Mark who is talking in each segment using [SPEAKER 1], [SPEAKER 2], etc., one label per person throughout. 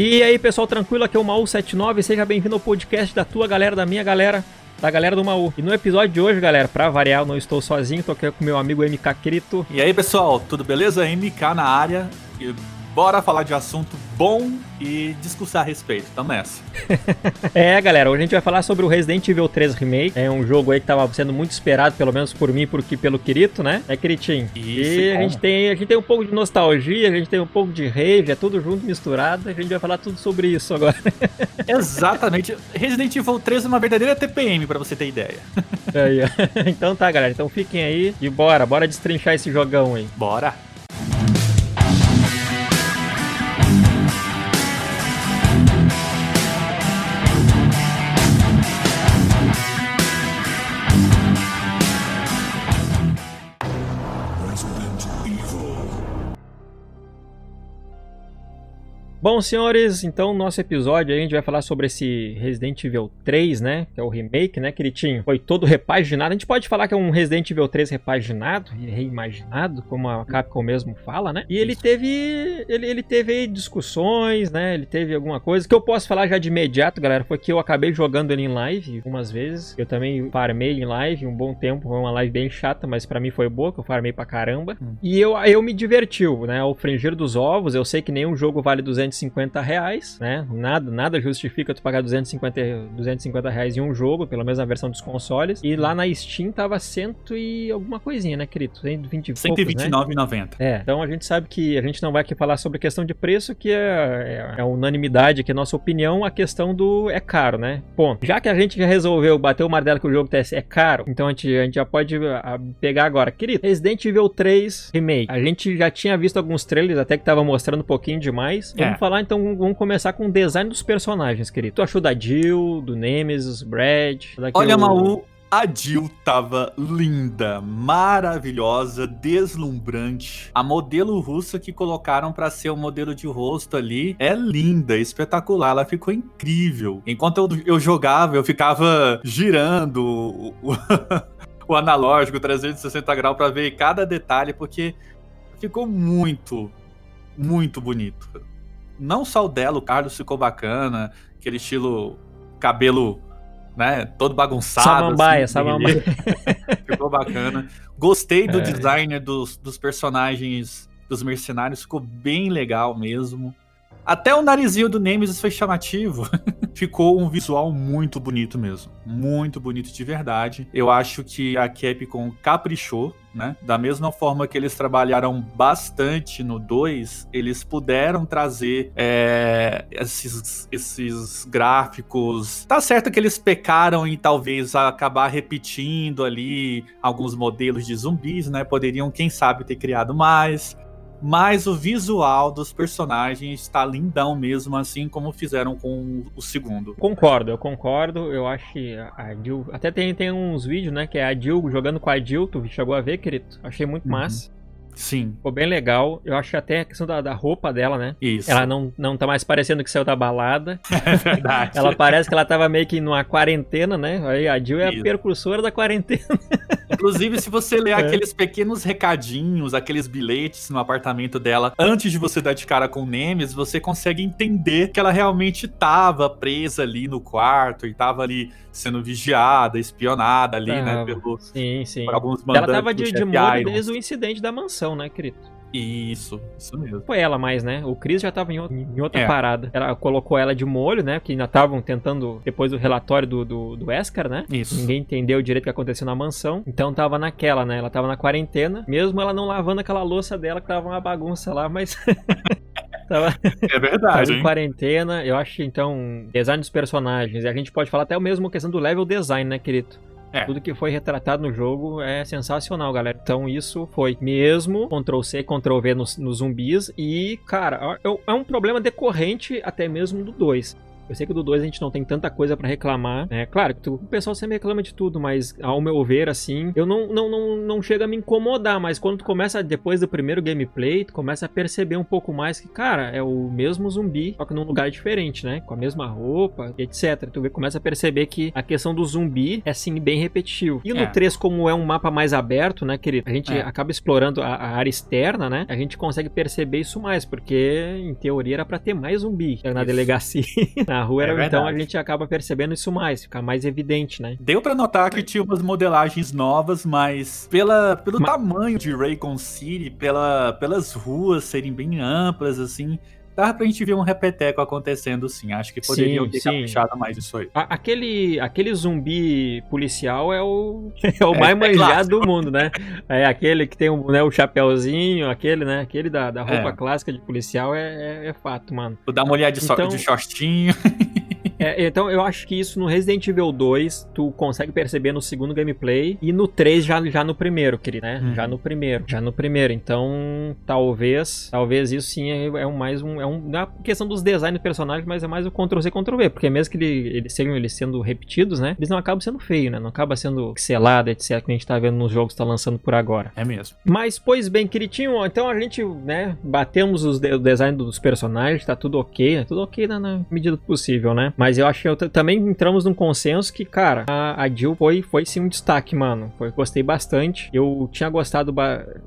[SPEAKER 1] E aí, pessoal, tranquilo? Aqui é o Maú79. Seja bem-vindo ao podcast da tua galera, da minha galera, da galera do Maú. E no episódio de hoje, galera, pra variar, eu não estou sozinho, tô aqui com meu amigo MK Crito.
[SPEAKER 2] E aí, pessoal, tudo beleza? MK na área. E bora falar de assunto bom e discursar a respeito. Tamo nessa.
[SPEAKER 1] é, galera, hoje a gente vai falar sobre o Resident Evil 3 Remake. É um jogo aí que tava sendo muito esperado, pelo menos por mim e pelo Kirito, né? É, Kiritinho?
[SPEAKER 2] Isso,
[SPEAKER 1] e a gente, tem, a gente tem um pouco de nostalgia, a gente tem um pouco de rage, é tudo junto, misturado. A gente vai falar tudo sobre isso agora.
[SPEAKER 2] Exatamente. Resident Evil 3 é uma verdadeira TPM, pra você ter ideia.
[SPEAKER 1] Aí, então tá, galera. Então fiquem aí e bora, bora destrinchar esse jogão aí.
[SPEAKER 2] Bora.
[SPEAKER 1] Bom, senhores, então nosso episódio aí a gente vai falar sobre esse Resident Evil 3, né? Que é o remake, né, Queritinho? Foi todo repaginado. A gente pode falar que é um Resident Evil 3 repaginado e reimaginado, como a Capcom mesmo fala, né? E ele teve. Ele, ele teve discussões, né? Ele teve alguma coisa. que eu posso falar já de imediato, galera, foi que eu acabei jogando ele em live algumas vezes. Eu também farmei em live um bom tempo. Foi uma live bem chata, mas para mim foi boa, que eu farmei pra caramba. Hum. E eu, eu me divertiu, né? Ao fringir dos ovos, eu sei que nenhum jogo vale 200 250 reais, né? Nada, nada justifica tu pagar 250, 250 reais em um jogo, pelo menos na versão dos consoles. E lá na Steam tava cento e alguma coisinha, né, querido? 120
[SPEAKER 2] 129,90. Né?
[SPEAKER 1] É, então a gente sabe que a gente não vai aqui falar sobre questão de preço, que é, é, é unanimidade aqui, nossa opinião, a questão do é caro, né? Ponto. Já que a gente já resolveu bater o martelo que o jogo é caro, então a gente, a gente já pode ah, pegar agora. Querido, Resident Evil 3 Remake. A gente já tinha visto alguns trailers, até que tava mostrando um pouquinho demais. Vamos falar então, vamos começar com o design dos personagens, querido. Tu achou da Jill, do Nemesis, Brad?
[SPEAKER 2] Olha, o... Maú, a Jill tava linda, maravilhosa, deslumbrante. A modelo russa que colocaram para ser o modelo de rosto ali é linda, espetacular. Ela ficou incrível. Enquanto eu, eu jogava, eu ficava girando o, o, o analógico 360 graus para ver cada detalhe, porque ficou muito, muito bonito não só o dela, o Carlos ficou bacana, aquele estilo cabelo, né, todo bagunçado.
[SPEAKER 1] Samambaia, assim, samambaia.
[SPEAKER 2] ficou bacana. Gostei do é. design dos, dos personagens dos mercenários, ficou bem legal mesmo. Até o narizinho do Nemesis foi chamativo. Ficou um visual muito bonito mesmo. Muito bonito de verdade. Eu acho que a Capcom caprichou, né? Da mesma forma que eles trabalharam bastante no 2, eles puderam trazer é, esses, esses gráficos. Tá certo que eles pecaram em talvez acabar repetindo ali alguns modelos de zumbis, né? Poderiam, quem sabe, ter criado mais mas o visual dos personagens está lindão mesmo, assim como fizeram com o segundo.
[SPEAKER 1] Concordo, eu concordo. Eu acho que a Jill. Até tem, tem uns vídeos, né? Que é a Jill jogando com a Jill. Tu chegou a ver, querido? Achei muito uhum. massa.
[SPEAKER 2] Sim.
[SPEAKER 1] Ficou bem legal. Eu acho até a questão da, da, roupa dela, né?
[SPEAKER 2] Isso.
[SPEAKER 1] Ela não, não tá mais parecendo que saiu da balada.
[SPEAKER 2] É verdade.
[SPEAKER 1] ela parece que ela tava meio que numa quarentena, né? Aí a Jill é Isso. a percursora da quarentena.
[SPEAKER 2] Inclusive, se você ler é. aqueles pequenos recadinhos, aqueles bilhetes no apartamento dela, antes de você dar de cara com o Nemes, você consegue entender que ela realmente tava presa ali no quarto e tava ali sendo vigiada, espionada ali, né?
[SPEAKER 1] né? Pelo, sim, sim. Por alguns mandantes. Ela tava de, de molho desde o incidente da mansão, né, querido?
[SPEAKER 2] Isso, isso mesmo.
[SPEAKER 1] Foi ela mais, né? O Chris já tava em, em outra é. parada. Ela colocou ela de molho, né? Que ainda estavam tentando, depois do relatório do, do, do Wesker, né?
[SPEAKER 2] Isso.
[SPEAKER 1] Ninguém entendeu direito o que aconteceu na mansão. Então tava naquela, né? Ela tava na quarentena, mesmo ela não lavando aquela louça dela, que tava uma bagunça lá, mas.
[SPEAKER 2] tava, é verdade. Tava
[SPEAKER 1] em quarentena. Eu acho, então, design dos personagens. E a gente pode falar até mesmo questão do level design, né, querido? É. Tudo que foi retratado no jogo é sensacional, galera. Então isso foi mesmo Ctrl-C, Ctrl-V nos, nos zumbis. E, cara, é um problema decorrente até mesmo do 2. Eu sei que do 2 a gente não tem tanta coisa para reclamar. É claro que tu, o pessoal sempre reclama de tudo, mas ao meu ver, assim, eu não, não, não, não chega a me incomodar, mas quando tu começa, depois do primeiro gameplay, tu começa a perceber um pouco mais que, cara, é o mesmo zumbi, só que num lugar diferente, né? Com a mesma roupa, etc. Tu começa a perceber que a questão do zumbi é, assim, bem repetitivo. E no é. 3, como é um mapa mais aberto, né, querido? A gente é. acaba explorando a, a, área externa, né? A gente consegue perceber isso mais, porque em teoria era para ter mais zumbi na isso. delegacia. na rua era, é então a gente acaba percebendo isso mais, fica mais evidente, né?
[SPEAKER 2] Deu para notar que tinha umas modelagens novas, mas pela, pelo mas... tamanho de Raycon City, pela, pelas ruas serem bem amplas, assim, dava pra gente ver um repeteco acontecendo sim. Acho que poderiam sim, ter sim. caprichado mais isso aí.
[SPEAKER 1] A, aquele, aquele zumbi policial é o, é o é, mais é manjado do mundo, né? É aquele que tem um, né, o chapéuzinho, aquele, né? Aquele da, da roupa é. clássica de policial é, é, é fato, mano.
[SPEAKER 2] O da mulher de, então... so, de shortinho.
[SPEAKER 1] É, então eu acho que isso no Resident Evil 2 tu consegue perceber no segundo gameplay e no 3 já, já no primeiro, querido, né? Hum. Já no primeiro, já no primeiro. Então, talvez, talvez isso sim é, é um mais um é um não é questão dos designs do personagem, mas é mais o Ctrl C Ctrl V, porque mesmo que ele, eles sejam eles sendo repetidos, né? Eles não acabam sendo feios, né? Não acaba sendo pixelado, etc, que a gente tá vendo nos jogos que tá lançando por agora.
[SPEAKER 2] É mesmo.
[SPEAKER 1] Mas pois bem, queridinho, então a gente, né, batemos os de, o design dos personagens, tá tudo OK, né? Tudo OK na, na medida do possível, né? Mas eu acho que eu também entramos num consenso que, cara, a, a Jill foi, foi sim um destaque, mano. Foi, gostei bastante. Eu tinha gostado.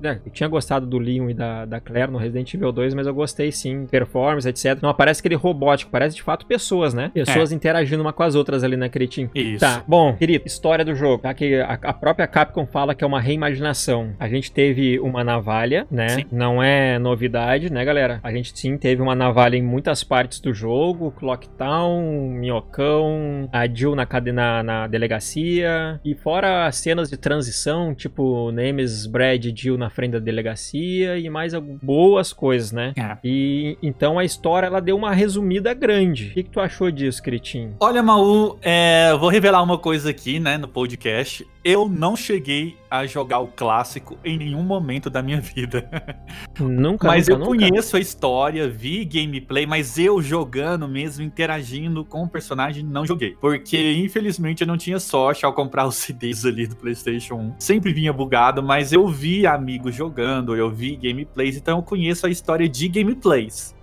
[SPEAKER 1] Né, eu tinha gostado do Leon e da, da Claire no Resident Evil 2, mas eu gostei sim. Performance, etc. Não aparece aquele robótico, parece de fato pessoas, né? Pessoas é. interagindo uma com as outras ali, né, Cretinho?
[SPEAKER 2] Isso.
[SPEAKER 1] Tá, bom, querido, história do jogo. Tá? Que a, a, própria Capcom fala que é uma reimaginação. A gente teve uma navalha, né? Sim. Não é novidade, né, galera? A gente sim teve uma navalha em muitas partes do jogo. Clocktown, Minhoca Falcão, a Jill na, na, na delegacia, e fora as cenas de transição, tipo Nemesis, Brad e Jill na frente da delegacia, e mais boas coisas, né? É. E então a história ela deu uma resumida grande. O que, que tu achou disso, Critinho?
[SPEAKER 2] Olha, Maú, é, vou revelar uma coisa aqui, né, no podcast. Eu não cheguei a jogar o clássico em nenhum momento da minha vida.
[SPEAKER 1] Nunca,
[SPEAKER 2] Mas
[SPEAKER 1] nunca,
[SPEAKER 2] eu nunca. conheço a história, vi gameplay, mas eu jogando mesmo, interagindo com o personagem, não joguei. Porque, infelizmente, eu não tinha sorte ao comprar os CDs ali do PlayStation 1. Sempre vinha bugado, mas eu vi amigos jogando, eu vi gameplays, então eu conheço a história de gameplays.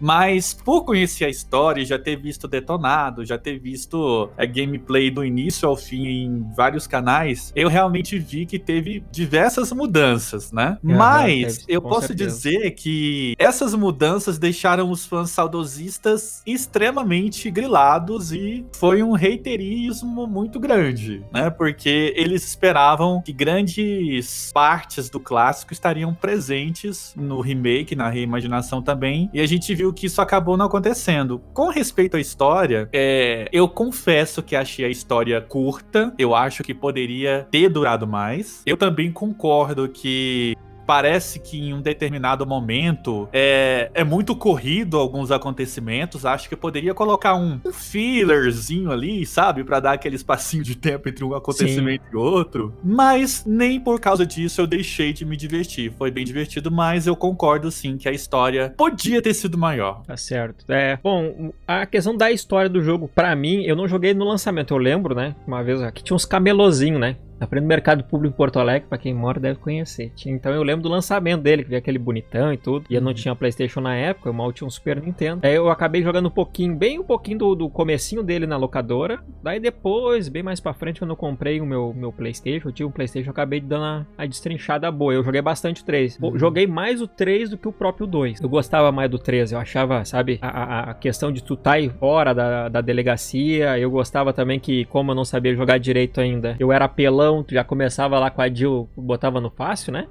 [SPEAKER 2] Mas por conhecer a história, já ter visto detonado, já ter visto a é, gameplay do início ao fim em vários canais, eu realmente vi que teve diversas mudanças, né? É, Mas eu posso certeza. dizer que essas mudanças deixaram os fãs saudosistas extremamente grilados e foi um haterismo muito grande, né? Porque eles esperavam que grandes partes do clássico estariam presentes no remake, na reimaginação também, e a gente viu que isso acabou não acontecendo. Com respeito à história, é, eu confesso que achei a história curta. Eu acho que poderia ter durado mais. Eu também concordo que parece que em um determinado momento é, é muito corrido alguns acontecimentos. Acho que poderia colocar um, um fillerzinho ali, sabe? para dar aquele espacinho de tempo entre um acontecimento Sim. e outro. Mas nem por causa disso eu deixei de me divertir. Foi bem divertido, mas eu concordo sim que a história podia ter sido maior.
[SPEAKER 1] Tá certo. É, bom, a questão da história do jogo, para mim, eu não joguei no lançamento. Eu lembro, né? Uma vez aqui tinha uns camelozinhos, né? Na frente do Mercado Público em Porto Alegre, pra quem mora deve conhecer. Então eu lembro do lançamento dele, que veio aquele bonitão e tudo. E eu não uhum. tinha Playstation na época, eu mal tinha um Super Nintendo. Aí eu acabei jogando um pouquinho, bem um pouquinho do, do comecinho dele na locadora. Daí depois, bem mais pra frente, quando eu comprei o meu, meu Playstation, eu tinha um Playstation, eu acabei dando a, a destrinchada boa. Eu joguei bastante o 3. Uhum. Joguei mais o 3 do que o próprio 2. Eu gostava mais do 3, eu achava, sabe, a, a questão de tu tá aí fora da, da delegacia. Eu gostava também que, como eu não sabia jogar direito ainda, eu era apelão, tu já começava lá com a Jill, botava no fácil, né?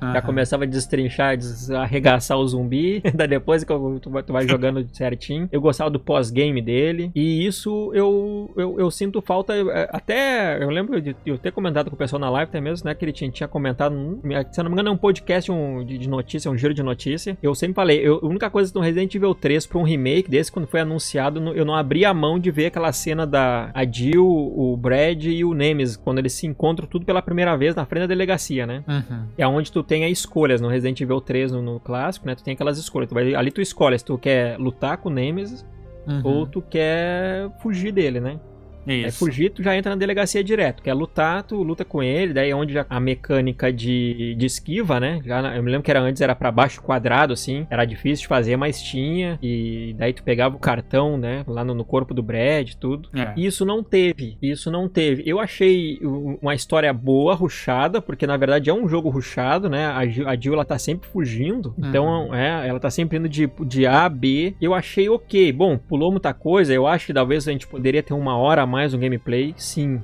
[SPEAKER 1] Uhum. Já começava a destrinchar, arregaçar o zumbi. Daí depois que tu vai, tu vai jogando certinho. Eu gostava do pós-game dele. E isso eu, eu, eu, sinto falta. É, até eu lembro de eu ter comentado com o pessoal na live até mesmo, né? Que ele tinha, tinha comentado. Se eu não me engano, é um podcast um, de, de notícia, um giro de notícia. Eu sempre falei, eu, a única coisa do Resident Evil 3 pra um remake desse, quando foi anunciado, eu não abri a mão de ver aquela cena da a Jill, o Brad e o Nemesis, quando eles se encontram tudo pela primeira vez na frente da delegacia, né? Uhum. É onde tu tem escolhas no Resident Evil 3, no, no, clássico, né? Tu tem aquelas escolhas. Tu vai, ali tu escolhe se tu quer lutar com o Nemesis uhum. ou tu quer fugir dele, né? Isso. É fugir, tu já entra na delegacia direto. Quer lutar, tu luta com ele. Daí é onde já a mecânica de, de esquiva, né? Já, eu me lembro que era antes, era para baixo quadrado, assim. Era difícil de fazer, mas tinha. E daí tu pegava o cartão, né? Lá no, no corpo do Brad, tudo. É. Isso não teve. Isso não teve. Eu achei uma história boa, ruchada, porque na verdade é um jogo ruchado, né? A Jill, a Jill ela tá sempre fugindo. Uhum. Então, é, ela tá sempre indo de, de A a B. Eu achei ok. Bom, pulou muita coisa. Eu acho que talvez a gente poderia ter uma hora a mais um gameplay, sim.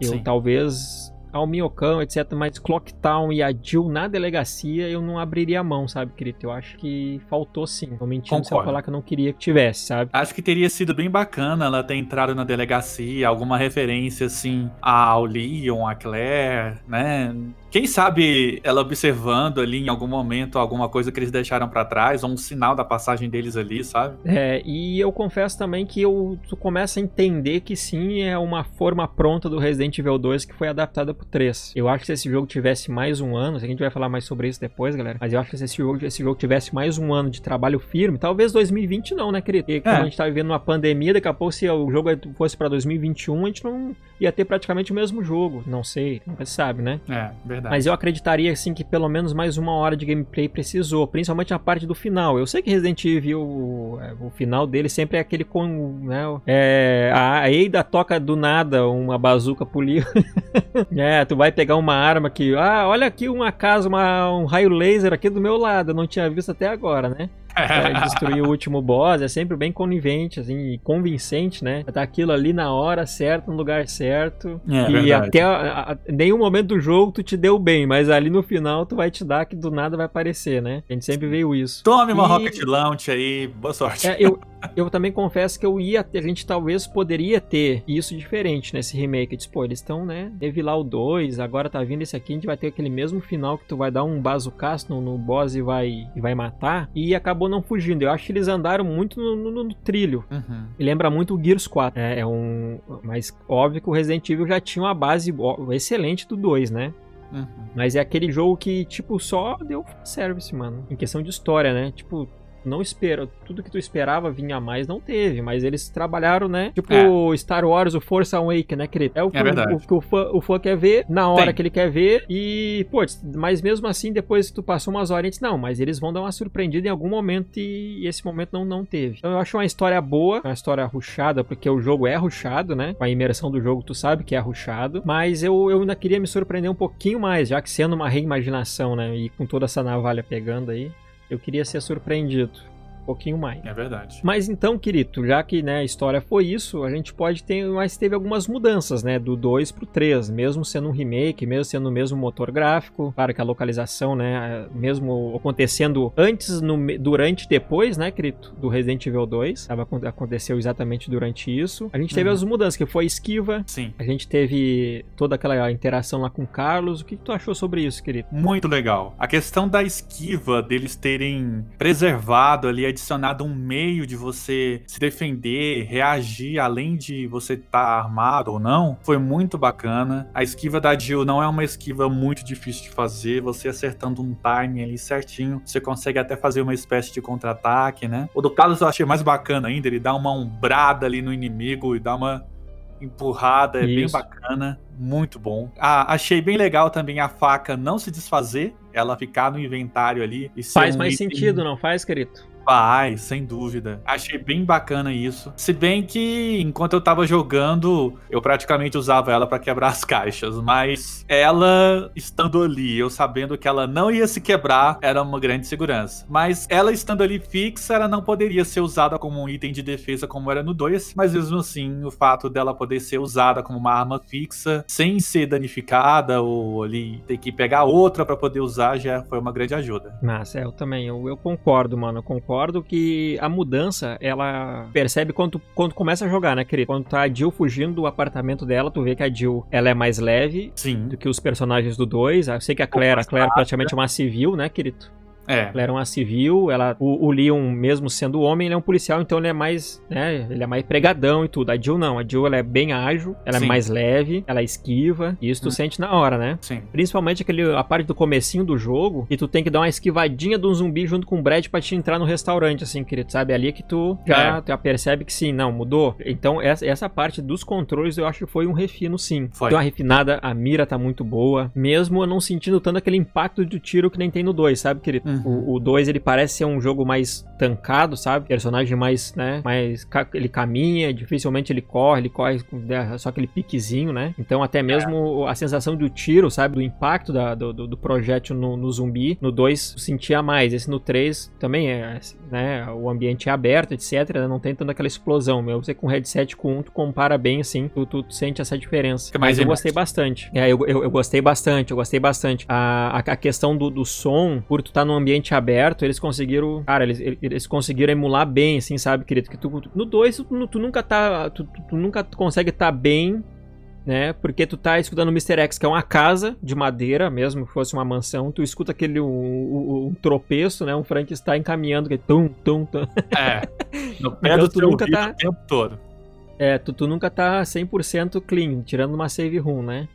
[SPEAKER 1] Eu sim. talvez ao Miocão, etc. Mas Clocktown e a Jill na delegacia, eu não abriria a mão, sabe, querido? Eu acho que faltou sim. Tô mentindo se eu falar que eu não queria que tivesse, sabe?
[SPEAKER 2] Acho que teria sido bem bacana ela ter entrado na delegacia, alguma referência, assim, ao Leon, a Claire, né? Quem sabe ela observando ali em algum momento alguma coisa que eles deixaram para trás, ou um sinal da passagem deles ali, sabe?
[SPEAKER 1] É, e eu confesso também que eu tu começa a entender que sim, é uma forma pronta do Resident Evil 2 que foi adaptada pro 3. Eu acho que se esse jogo tivesse mais um ano, a gente vai falar mais sobre isso depois, galera, mas eu acho que se esse jogo, esse jogo tivesse mais um ano de trabalho firme, talvez 2020 não, né, querido? Porque é. a gente tá vivendo uma pandemia, daqui a pouco se o jogo fosse para 2021, a gente não ia ter praticamente o mesmo jogo. Não sei, nunca se sabe, né?
[SPEAKER 2] É, verdade verdade.
[SPEAKER 1] Mas eu acreditaria, assim, que pelo menos mais uma hora de gameplay precisou, principalmente na parte do final. Eu sei que Resident Evil, o, é, o final dele sempre é aquele com, né, é, a Eida toca do nada uma bazuca polir. é, tu vai pegar uma arma que, ah, olha aqui uma casa, uma, um raio laser aqui do meu lado, eu não tinha visto até agora, né? Pra destruir o último boss, é sempre bem conivente, assim, convincente, né? Tá aquilo ali na hora certa, no lugar certo. É, e verdade. até a, a, nenhum momento do jogo tu te deu bem, mas ali no final tu vai te dar que do nada vai aparecer, né? A gente sempre veio isso.
[SPEAKER 2] Tome uma e... Rocket Launch aí, boa sorte.
[SPEAKER 1] É, eu, eu também confesso que eu ia, a gente talvez poderia ter isso diferente nesse remake. Tipo, pô, eles estão, né? Teve lá o 2, agora tá vindo esse aqui, a gente vai ter aquele mesmo final que tu vai dar um bazucaço no, no boss e vai, e vai matar. E acabou acabou não fugindo. Eu acho que eles andaram muito no, no, no trilho. Uhum. E lembra muito o Gears 4. É, é, um. Mas óbvio que o Resident Evil já tinha uma base excelente do 2, né? Uhum. Mas é aquele jogo que, tipo, só deu service, mano. Em questão de história, né? Tipo, não espera, tudo que tu esperava vinha mais, não teve, mas eles trabalharam, né? Tipo é. Star Wars, o Force Awake, né, querido? É o que, é o, o, que o, fã, o fã quer ver, na hora Tem. que ele quer ver, e, pô, mas mesmo assim, depois que tu passou umas horas, não, mas eles vão dar uma surpreendida em algum momento e, e esse momento não, não teve. Então eu acho uma história boa, uma história ruchada, porque o jogo é ruchado, né? Com a imersão do jogo, tu sabe que é ruchado, mas eu, eu ainda queria me surpreender um pouquinho mais, já que sendo uma reimaginação, né? E com toda essa navalha pegando aí, eu queria ser surpreendido um pouquinho mais.
[SPEAKER 2] É verdade.
[SPEAKER 1] Mas então, querido, já que né, a história foi isso, a gente pode ter, mas teve algumas mudanças, né, do 2 pro 3, mesmo sendo um remake, mesmo sendo o mesmo motor gráfico, claro que a localização, né, mesmo acontecendo antes, no, durante, depois, né, querido, do Resident Evil 2, tava, aconteceu exatamente durante isso. A gente teve uhum. as mudanças, que foi esquiva,
[SPEAKER 2] Sim.
[SPEAKER 1] a gente teve toda aquela interação lá com o Carlos, o que, que tu achou sobre isso, querido?
[SPEAKER 2] Muito legal. A questão da esquiva, deles terem preservado ali a adicionado um meio de você se defender, reagir, além de você estar tá armado ou não, foi muito bacana. A esquiva da Jill não é uma esquiva muito difícil de fazer, você acertando um timing ali certinho, você consegue até fazer uma espécie de contra-ataque, né? O do Carlos eu achei mais bacana ainda, ele dá uma umbrada ali no inimigo e dá uma empurrada, é Isso. bem bacana, muito bom. Ah, achei bem legal também a faca não se desfazer, ela ficar no inventário ali.
[SPEAKER 1] faz um mais item... sentido, não faz, querido?
[SPEAKER 2] Vai, sem dúvida. Achei bem bacana isso. Se bem que enquanto eu tava jogando, eu praticamente usava ela para quebrar as caixas, mas ela estando ali, eu sabendo que ela não ia se quebrar, era uma grande segurança. Mas ela estando ali fixa, ela não poderia ser usada como um item de defesa como era no 2, mas mesmo assim, o fato dela poder ser usada como uma arma fixa, sem ser danificada ou ali ter que pegar outra para poder usar, já foi uma grande ajuda.
[SPEAKER 1] É, eu também, eu, eu concordo, mano, eu concordo concordo que a mudança, ela percebe quando, quando começa a jogar, né, querido? Quando tá a Jill fugindo do apartamento dela, tu vê que a Jill, ela é mais leve
[SPEAKER 2] Sim.
[SPEAKER 1] do que os personagens do 2. Eu sei que a Claire, a Claire praticamente é uma civil, né, querido? É. Ela era uma civil, ela, o, o Leon, mesmo sendo homem, ele é um policial, então ele é mais, né, ele é mais pregadão e tudo. A Jill não, a Jill ela é bem ágil, ela é Sim. é mais leve, ela é esquiva, e isso tu hum. sente na hora, né?
[SPEAKER 2] Sim.
[SPEAKER 1] Principalmente aquele, a parte do comecinho do jogo, e tu tem que dar uma esquivadinha de um zumbi junto com o Brad pra te entrar no restaurante, assim, querido, sabe? Ali é que tu já, é. já percebe que sim, não, mudou. Então, essa, essa parte dos controles eu acho que foi um refino, sim. Foi. Deu uma refinada, a mira tá muito boa, mesmo eu não sentindo tanto aquele impacto de tiro que nem tem no 2, sabe, querido? Uhum. O 2 ele parece ser um jogo mais tancado, sabe? Personagem mais, né? Mais. Ele caminha, dificilmente ele corre, ele corre com né, só aquele piquezinho, né? Então, até mesmo é. a sensação do tiro, sabe? Do impacto da, do, do, projétil no, no zumbi, no 2 sentia mais. Esse no 3 também é, né? O ambiente é aberto, etc. Não tem tanta aquela explosão. Meu, você com headset com um, tu compara bem assim, tu, tu, tu sente essa diferença. Mas eu gostei bastante. É, eu, eu, eu, gostei bastante, eu gostei bastante. A, a, a questão do, do som, por tu estar tá num ambiente aberto, eles conseguiram. Cara, eles, eles conseguiram emular bem, assim, sabe, querido? Que tu, no 2, tu, tu, nunca tá. Tu, tu nunca consegue estar tá bem né? Porque tu tá escutando o Mr. X, que é uma casa de madeira, mesmo que fosse uma mansão, tu escuta aquele um, um, um tropeço, né? Um Frankenstein caminhando, que é tum, tum, tum.
[SPEAKER 2] É, no pé então, do tu nunca tá... o tempo todo.
[SPEAKER 1] É, tu, tu nunca tá 100% clean, tirando uma save room, né?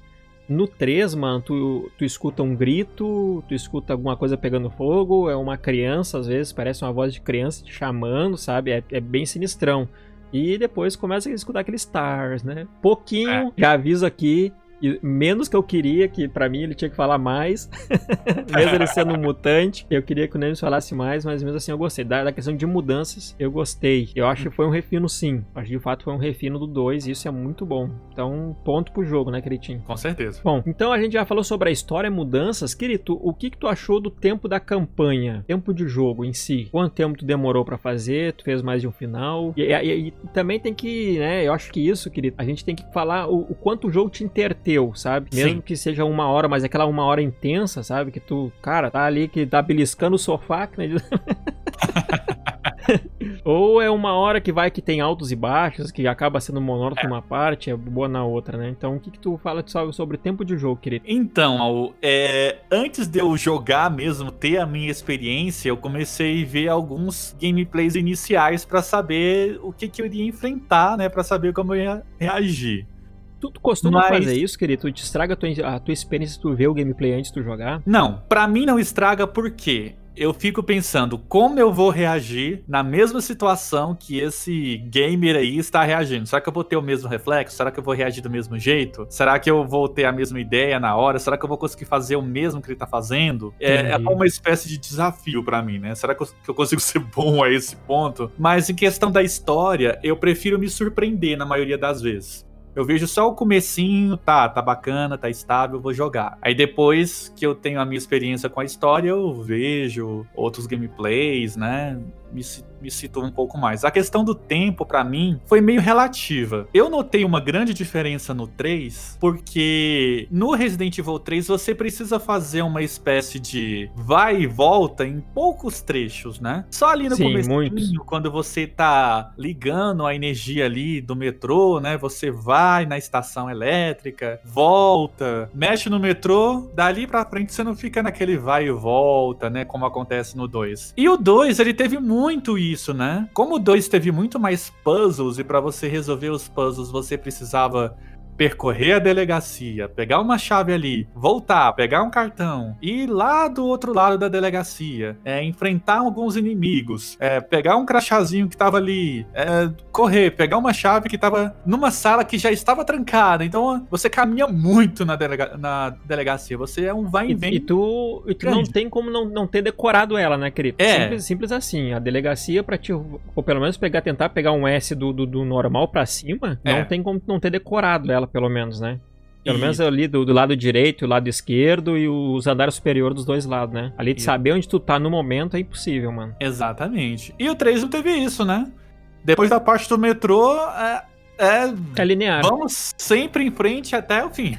[SPEAKER 1] No 3, mano, tu, tu escuta um grito, tu escuta alguma coisa pegando fogo, é uma criança, às vezes, parece uma voz de criança te chamando, sabe? É, é bem sinistrão. E depois começa a escutar aqueles stars, né? Pouquinho, é. já aviso aqui, e menos que eu queria, que para mim ele tinha que falar mais. mesmo ele sendo um mutante, eu queria que o Nemes falasse mais, mas mesmo assim eu gostei. Da, da, questão de mudanças, eu gostei. Eu acho que foi um refino sim. Acho que de fato foi um refino do 2 e isso é muito bom. Então, ponto pro jogo, né, Queritinho?
[SPEAKER 2] Com certeza.
[SPEAKER 1] Bom, então a gente já falou sobre a história, mudanças. Querido, o que, que tu achou do tempo da campanha? Tempo de jogo em si? Quanto tempo tu demorou para fazer? Tu fez mais de um final? E, e, e, também tem que, né, eu acho que isso, querido, a gente tem que falar o, o quanto o jogo te interteve bateu, sabe? Mesmo Sim. que seja uma hora, mas aquela uma hora intensa, sabe? Que tu, cara, tá ali que tá beliscando o sofá, né? Ou é uma hora que vai que tem altos e baixos, que acaba sendo monótono é. numa parte, é boa na outra, né? Então, o que, que tu fala sobre tempo de jogo, querido?
[SPEAKER 2] Então, é, antes de eu jogar mesmo, ter a minha experiência, eu comecei a ver alguns gameplays iniciais para saber o que, que eu iria enfrentar, né? Para saber como eu ia reagir.
[SPEAKER 1] Tu, tu costuma Mas... fazer isso, querido? Tu te estraga a tua, a tua experiência se tu vê o gameplay antes de tu jogar?
[SPEAKER 2] Não, pra mim não estraga porque eu fico pensando como eu vou reagir na mesma situação que esse gamer aí está reagindo. Será que eu vou ter o mesmo reflexo? Será que eu vou reagir do mesmo jeito? Será que eu vou ter a mesma ideia na hora? Será que eu vou conseguir fazer o mesmo que ele está fazendo? É, é, uma espécie de desafio para mim, né? Será que eu consigo ser bom a esse ponto? Mas em questão da história, eu prefiro me surpreender na maioria das vezes. Eu vejo só o comecinho, tá, tá bacana, tá estável, vou jogar. Aí depois que eu tenho a minha experiência com a história, eu vejo outros gameplays, né? Me, me citou um pouco mais. A questão do tempo, para mim, foi meio relativa. Eu notei uma grande diferença no 3, porque no Resident Evil 3 você precisa fazer uma espécie de vai e volta em poucos trechos, né? Só ali no começo, quando você tá ligando a energia ali do metrô, né? Você vai na estação elétrica, volta, mexe no metrô, dali pra frente você não fica naquele vai e volta, né? Como acontece no 2. E o 2, ele teve muito isso isso, né? Como o 2 teve muito mais puzzles e para você resolver os puzzles você precisava percorrer a delegacia, pegar uma chave ali, voltar, pegar um cartão, ir lá do outro lado da delegacia, é, enfrentar alguns inimigos, é, pegar um crachazinho que tava ali, é, correr, pegar uma chave que tava numa sala que já estava trancada. Então você caminha muito na, delega na delegacia. Você é um vai e vem.
[SPEAKER 1] E tu, e tu não tem como não, não ter decorado ela, né, querido? É. Simples, simples assim. A delegacia, pra te. Ou pelo menos pegar, tentar pegar um S do, do, do normal pra cima, é. não tem como não ter decorado ela pelo menos, né? Pelo e... menos ali do, do, lado direito, o lado esquerdo e os andares superiores dos dois lados, né? Ali de e... saber onde tu tá no momento é impossível, mano.
[SPEAKER 2] Exatamente. E o 3 não teve isso, né? Depois da parte do metrô, é. É,
[SPEAKER 1] é linear.
[SPEAKER 2] Vamos sempre em frente até o fim.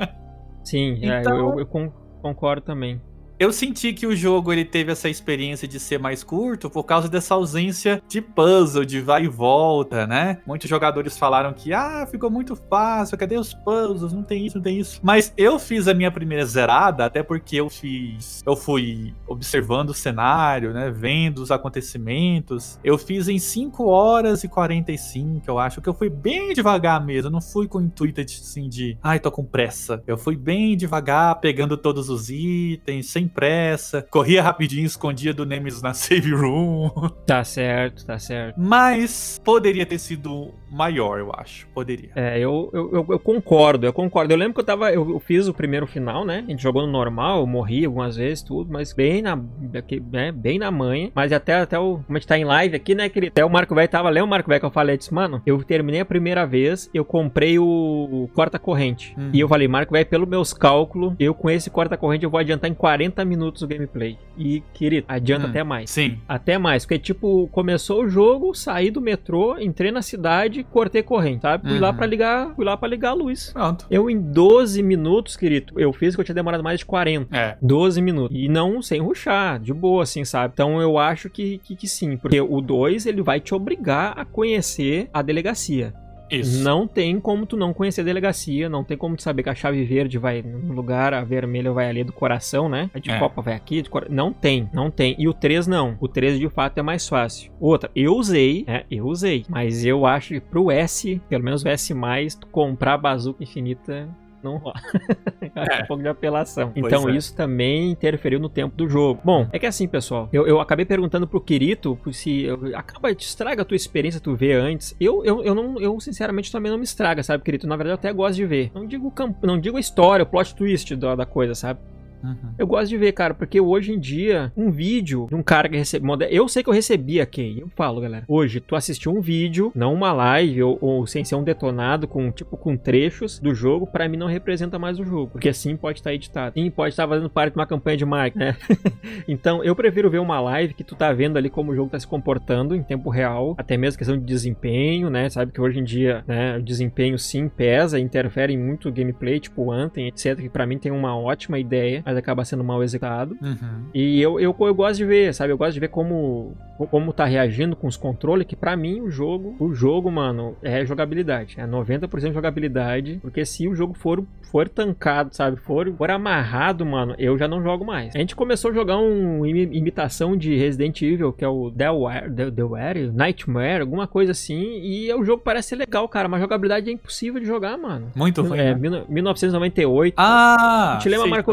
[SPEAKER 1] Sim, então... é, eu, então eu, eu concordo também.
[SPEAKER 2] Eu senti que o jogo ele teve essa experiência de ser mais curto por causa dessa ausência de puzzle, de vai e volta, né? Muitos jogadores falaram que, ah, ficou muito fácil, cadê os puzzles? Não tem isso, não tem isso. Mas eu fiz a minha primeira zerada, até porque eu fiz. Eu fui observando o cenário, né? Vendo os acontecimentos. Eu fiz em 5 horas e 45, eu acho, que eu fui bem devagar mesmo. Não fui com o intuito de, assim, de, ai, tô com pressa. Eu fui bem devagar, pegando todos os itens, sem pressa, corria rapidinho, escondia do Nemesis na save room.
[SPEAKER 1] Tá certo, tá certo.
[SPEAKER 2] Mas poderia ter sido maior, eu acho. Poderia.
[SPEAKER 1] É, eu, eu, eu, concordo, eu concordo. Eu lembro que eu tava. Eu, eu, fiz o primeiro final, né? A gente jogou no normal, eu morri algumas vezes, tudo, mas bem na. Né, bem na manha. Mas até, até o. Como a gente tá em live aqui, né? Que até o Marco Velho tava lendo o Marco Velho que eu falei, disse, mano, eu terminei a primeira vez, eu comprei o, o corta-corrente. Uhum. E eu falei, Marco Velho, pelos meus cálculos, eu com esse corta-corrente eu vou adiantar em 40 minutos o gameplay. E, querido, adianta hum, até mais.
[SPEAKER 2] Sim.
[SPEAKER 1] Até mais. Porque, tipo, começou o jogo, saí do metrô, entrei na cidade, cortei corrente, sabe? Fui uhum. lá para ligar, fui lá para ligar a luz.
[SPEAKER 2] Pronto.
[SPEAKER 1] Eu em 12 minutos, querido, eu fiz que eu tinha demorado mais de 40.
[SPEAKER 2] É.
[SPEAKER 1] 12 minutos. E não sem ruxar, de boa, assim, sabe? Então eu acho que, que, que sim. Porque o 2, ele vai te obrigar a conhecer a delegacia.
[SPEAKER 2] Isso.
[SPEAKER 1] Não tem como tu não conhecer a delegacia, não tem como tu saber que a chave verde vai no lugar, a vermelha vai ali do coração, né? A de é. copa vai aqui, de cor... não tem, não tem. E o 3 não. O 3 de fato é mais fácil. Outra, eu usei, né? Eu usei, mas eu acho que pro S, pelo menos o S+, tu comprar a bazuca infinita não rola. é. um pouco de apelação. Pois então é. isso também interferiu no tempo do jogo. Bom, é que assim, pessoal, eu, eu acabei perguntando pro Kirito se eu, acaba te estraga a tua experiência tu ver antes. Eu, eu, eu não, eu sinceramente também não me estraga, sabe, Kirito? Na verdade, eu até gosto de ver. Não digo não digo a história, o plot twist da, da coisa, sabe? Uhum. Eu gosto de ver, cara, porque hoje em dia, um vídeo de um cara que recebe. Eu sei que eu recebi aqui. Eu falo, galera. Hoje, tu assistiu um vídeo, não uma live, ou, ou sem ser um detonado, com tipo com trechos do jogo, para mim não representa mais o jogo. Porque assim pode estar tá editado. Sim, pode estar tá fazendo parte de uma campanha de marketing, né? então, eu prefiro ver uma live que tu tá vendo ali como o jogo tá se comportando em tempo real, até mesmo questão de desempenho, né? Sabe que hoje em dia, né, o desempenho sim pesa, interfere em muito gameplay, tipo Anthem, etc, que para mim tem uma ótima ideia mas acaba sendo mal executado.
[SPEAKER 2] Uhum.
[SPEAKER 1] E eu, eu, eu gosto de ver, sabe? Eu gosto de ver como, como tá reagindo com os controles, que para mim o jogo, o jogo, mano, é jogabilidade. É 90% jogabilidade, porque se o jogo for, for tancado, sabe? For, for amarrado, mano, eu já não jogo mais. A gente começou a jogar um imitação de Resident Evil, que é o Delware, Delware Nightmare, alguma coisa assim, e o jogo parece ser legal, cara, mas jogabilidade é impossível de jogar, mano.
[SPEAKER 2] Muito
[SPEAKER 1] ruim. É,
[SPEAKER 2] né?
[SPEAKER 1] 1998.
[SPEAKER 2] Ah!
[SPEAKER 1] Te lembra, Marco?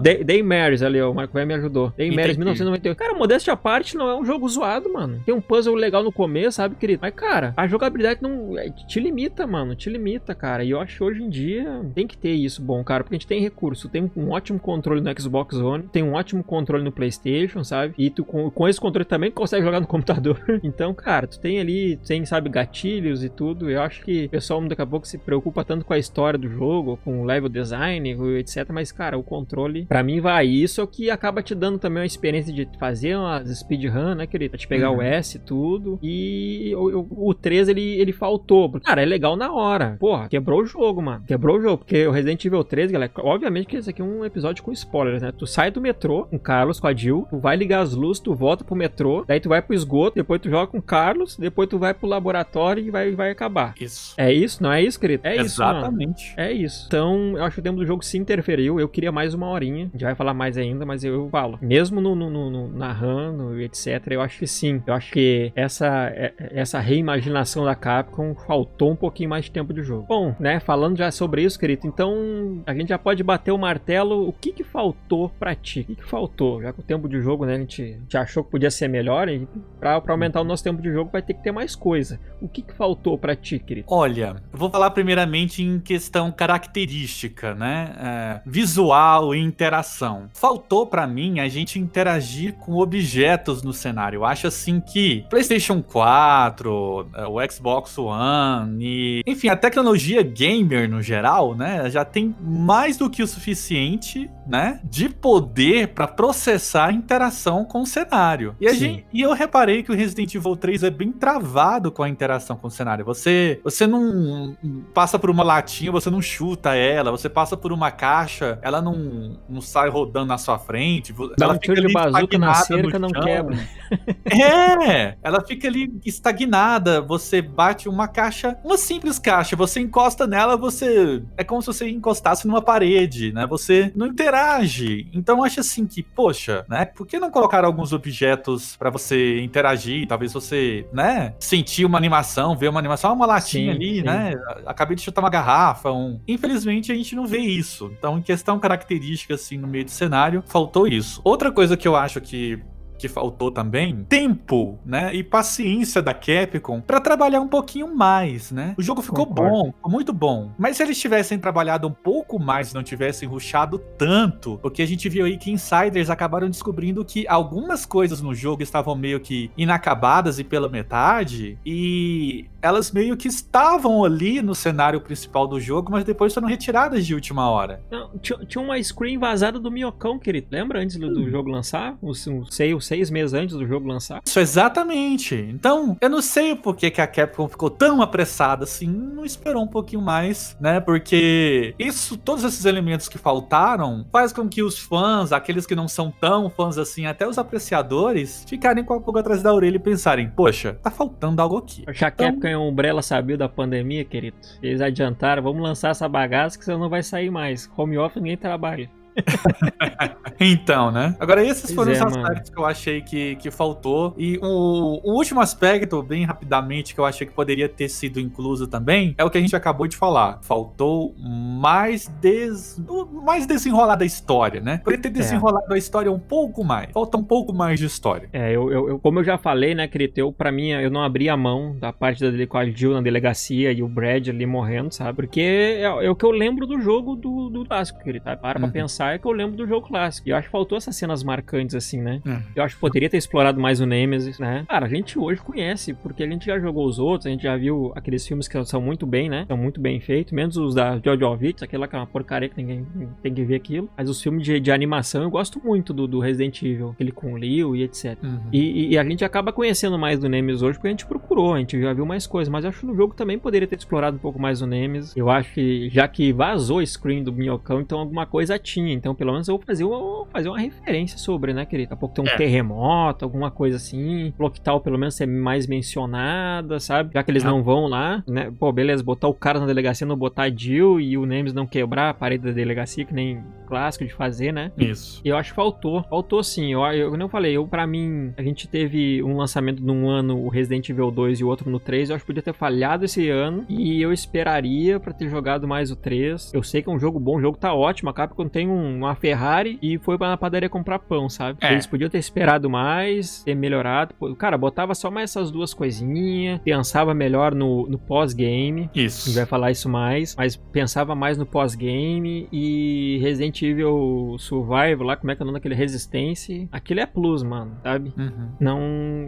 [SPEAKER 1] Day, Day Marys ali, ó, o Marco vai me ajudou. Day Marys 1998. Cara, modéstia à parte, não é um jogo zoado, mano. Tem um puzzle legal no começo, sabe, querido? Mas, cara, a jogabilidade não é, te limita, mano. Te limita, cara. E eu acho que hoje em dia tem que ter isso bom, cara. Porque a gente tem recurso. Tem um ótimo controle no Xbox One, tem um ótimo controle no PlayStation, sabe? E tu com, com esse controle também consegue jogar no computador. então, cara, tu tem ali, tem, sabe, gatilhos e tudo. Eu acho que o pessoal daqui a pouco se preocupa tanto com a história do jogo, com o level design, etc. Mas, cara, o controle, pra mim, vai. Isso é o que acaba te dando também uma experiência de fazer umas speedrun, né, querido? Pra te pegar uhum. o S e tudo. E o, o 3 ele, ele faltou. Cara, é legal na hora. Porra, quebrou o jogo, mano. Quebrou o jogo. Porque o Resident Evil 3, galera, obviamente que esse aqui é um episódio com spoilers, né? Tu sai do metrô com o Carlos, com a Jill, tu vai ligar as luzes, tu volta pro metrô, daí tu vai pro esgoto, depois tu joga com o Carlos, depois tu vai pro laboratório e vai, vai acabar.
[SPEAKER 2] Isso.
[SPEAKER 1] É isso? Não é isso, querido? É
[SPEAKER 2] isso, Exatamente.
[SPEAKER 1] É isso. Então, eu acho que o tempo do jogo se interferiu. Eu queria mais uma horinha. A gente vai falar mais ainda, mas eu falo. Mesmo no, no, no, narrando e etc., eu acho que sim. Eu acho que essa, é, essa reimaginação da Capcom faltou um pouquinho mais de tempo de jogo. Bom, né, falando já sobre isso, querido, então a gente já pode bater o martelo. O que que faltou pra ti? O que que faltou? Já que o tempo de jogo, né, a gente, gente achou que podia ser melhor, e pra, pra aumentar o nosso tempo de jogo vai ter que ter mais coisa. O que que faltou pra ti, querido?
[SPEAKER 2] Olha, eu vou falar primeiramente em questão característica, né, é, visual e interação. Faltou para mim a gente interagir com objetos no cenário. Eu acho assim que PlayStation 4, é, o Xbox One e, enfim, a tecnologia gamer no geral, né, já tem mais do que o suficiente, né, de poder para processar a interação com o cenário. E, a gente, e eu reparei que o Resident Evil 3 é bem travado com a interação com o cenário. Você, você não passa por uma latinha, você não chuta ela, você passa por uma caixa, ela não, não sai rodando na sua frente.
[SPEAKER 1] Dá
[SPEAKER 2] ela
[SPEAKER 1] um tiro de bazuca na cerca, não quebra.
[SPEAKER 2] É, ela fica ali estagnada, você bate uma caixa, uma simples caixa, você encosta nela, você é como se você encostasse numa parede, né? Você não interage. Então acho assim que, poxa, né? Por que não colocar alguns objetos para você interagir? Talvez você, né, sentir uma animação, ver uma animação, uma latinha sim, ali, sim. né? Acabei de chutar uma garrafa, um... Infelizmente a gente não vê isso. Então, em questão característica assim no meio do cenário, faltou isso. Outra coisa que eu acho que que faltou também, tempo, né, e paciência da Capcom para trabalhar um pouquinho mais, né? O jogo ficou Concordo. bom, ficou muito bom. Mas se eles tivessem trabalhado um pouco mais, não tivessem ruxado tanto, porque a gente viu aí que insiders acabaram descobrindo que algumas coisas no jogo estavam meio que inacabadas e pela metade, e elas meio que estavam ali no cenário principal do jogo, mas depois foram retiradas de última hora.
[SPEAKER 1] Não, tinha, uma screen vazada do Miocão, querido. Lembra antes do, do hum. jogo lançar? O, o, sei, o seis meses antes do jogo lançar.
[SPEAKER 2] Isso, exatamente. Então, eu não sei por que, que a Capcom ficou tão apressada assim, não esperou um pouquinho mais, né? Porque isso, todos esses elementos que faltaram, faz com que os fãs, aqueles que não são tão fãs assim, até os apreciadores, ficarem com a pulga atrás da orelha e pensarem, poxa, tá faltando algo aqui.
[SPEAKER 1] A então, Capcom e a Umbrella sabia da pandemia, querido. Eles adiantaram, vamos lançar essa bagaça que você não vai sair mais. Home office ninguém trabalha.
[SPEAKER 2] então, né? Agora, esses pois foram é, os aspectos mano. que eu achei que, que faltou. E o, o, último aspecto, bem rapidamente, que eu achei que poderia ter sido incluso também, é o que a gente acabou de falar. Faltou mais, des... mais desenrolar da história, né? Poderia ter é. desenrolado é. a história um pouco mais. Falta um pouco mais de história.
[SPEAKER 1] É, eu, eu, eu como eu já falei, né, querido, eu, pra mim, eu não abri a mão da parte dele com a Jill na delegacia e o Brad ali morrendo, sabe? Porque é, é o que eu lembro do jogo do, do clássico, querido, tá? Para uhum. pra pensar é que eu lembro do jogo clássico. E eu acho que faltou essas cenas marcantes, assim, né? É. Eu acho que poderia ter explorado mais o Nemesis, né? Cara, a gente hoje conhece, porque a gente já jogou os outros, a gente já viu aqueles filmes que são muito bem, né? São muito bem feitos, menos os da Jojovic, aquela que é uma porcaria que ninguém tem que ver aquilo. Mas os filmes de, de animação eu gosto muito do, do Resident Evil, aquele com o Leo e etc. Uhum. E, e, a gente acaba conhecendo mais do Nemesis hoje porque a gente procurou, a gente já viu mais coisas. Mas eu acho que no jogo também poderia ter explorado um pouco mais o Nemesis. Eu acho que já que vazou o screen do Minhocão, então alguma coisa tinha. Então pelo menos eu vou fazer uma, fazer uma referência sobre, né, querido? Daqui a pouco tem um é. terremoto, alguma coisa assim. Floquital, pelo menos, ser mais mencionada, sabe? Já que eles ah. não vão lá, né? Pô, beleza, botar o cara na delegacia, não botar a Jill e o Nemes não quebrar a parede da delegacia, que nem clássico de fazer, né?
[SPEAKER 2] Isso.
[SPEAKER 1] E eu acho que faltou. Faltou sim. Eu, eu não falei, eu, pra mim, a gente teve um lançamento num ano, o Resident Evil 2 e o outro no 3. Eu acho que podia ter falhado esse ano. E eu esperaria para ter jogado mais o 3. Eu sei que é um jogo bom, o jogo tá ótimo. A Capcom tem um, uma Ferrari e foi pra padaria comprar pão, sabe? É. Eles podiam ter esperado mais, ter melhorado. Cara, botava só mais essas duas coisinhas, pensava melhor no, no pós-game.
[SPEAKER 2] Isso.
[SPEAKER 1] A gente vai falar isso mais, mas pensava mais no pós-game e Resident Evil Survival lá, como é que é o nome daquele Resistência? Aquilo é plus, mano, sabe? Uhum. Não,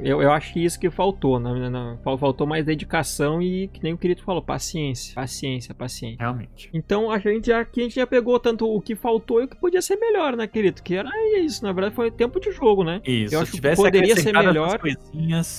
[SPEAKER 1] eu, eu acho que isso que faltou, né? Faltou mais dedicação e, que nem o querido falou, paciência. Paciência, paciência.
[SPEAKER 2] Realmente.
[SPEAKER 1] Então a gente aqui a gente já pegou tanto o que faltou o que podia ser melhor, né, querido? Que era isso, na verdade foi tempo de jogo, né?
[SPEAKER 2] Isso,
[SPEAKER 1] eu acho que poderia ser melhor.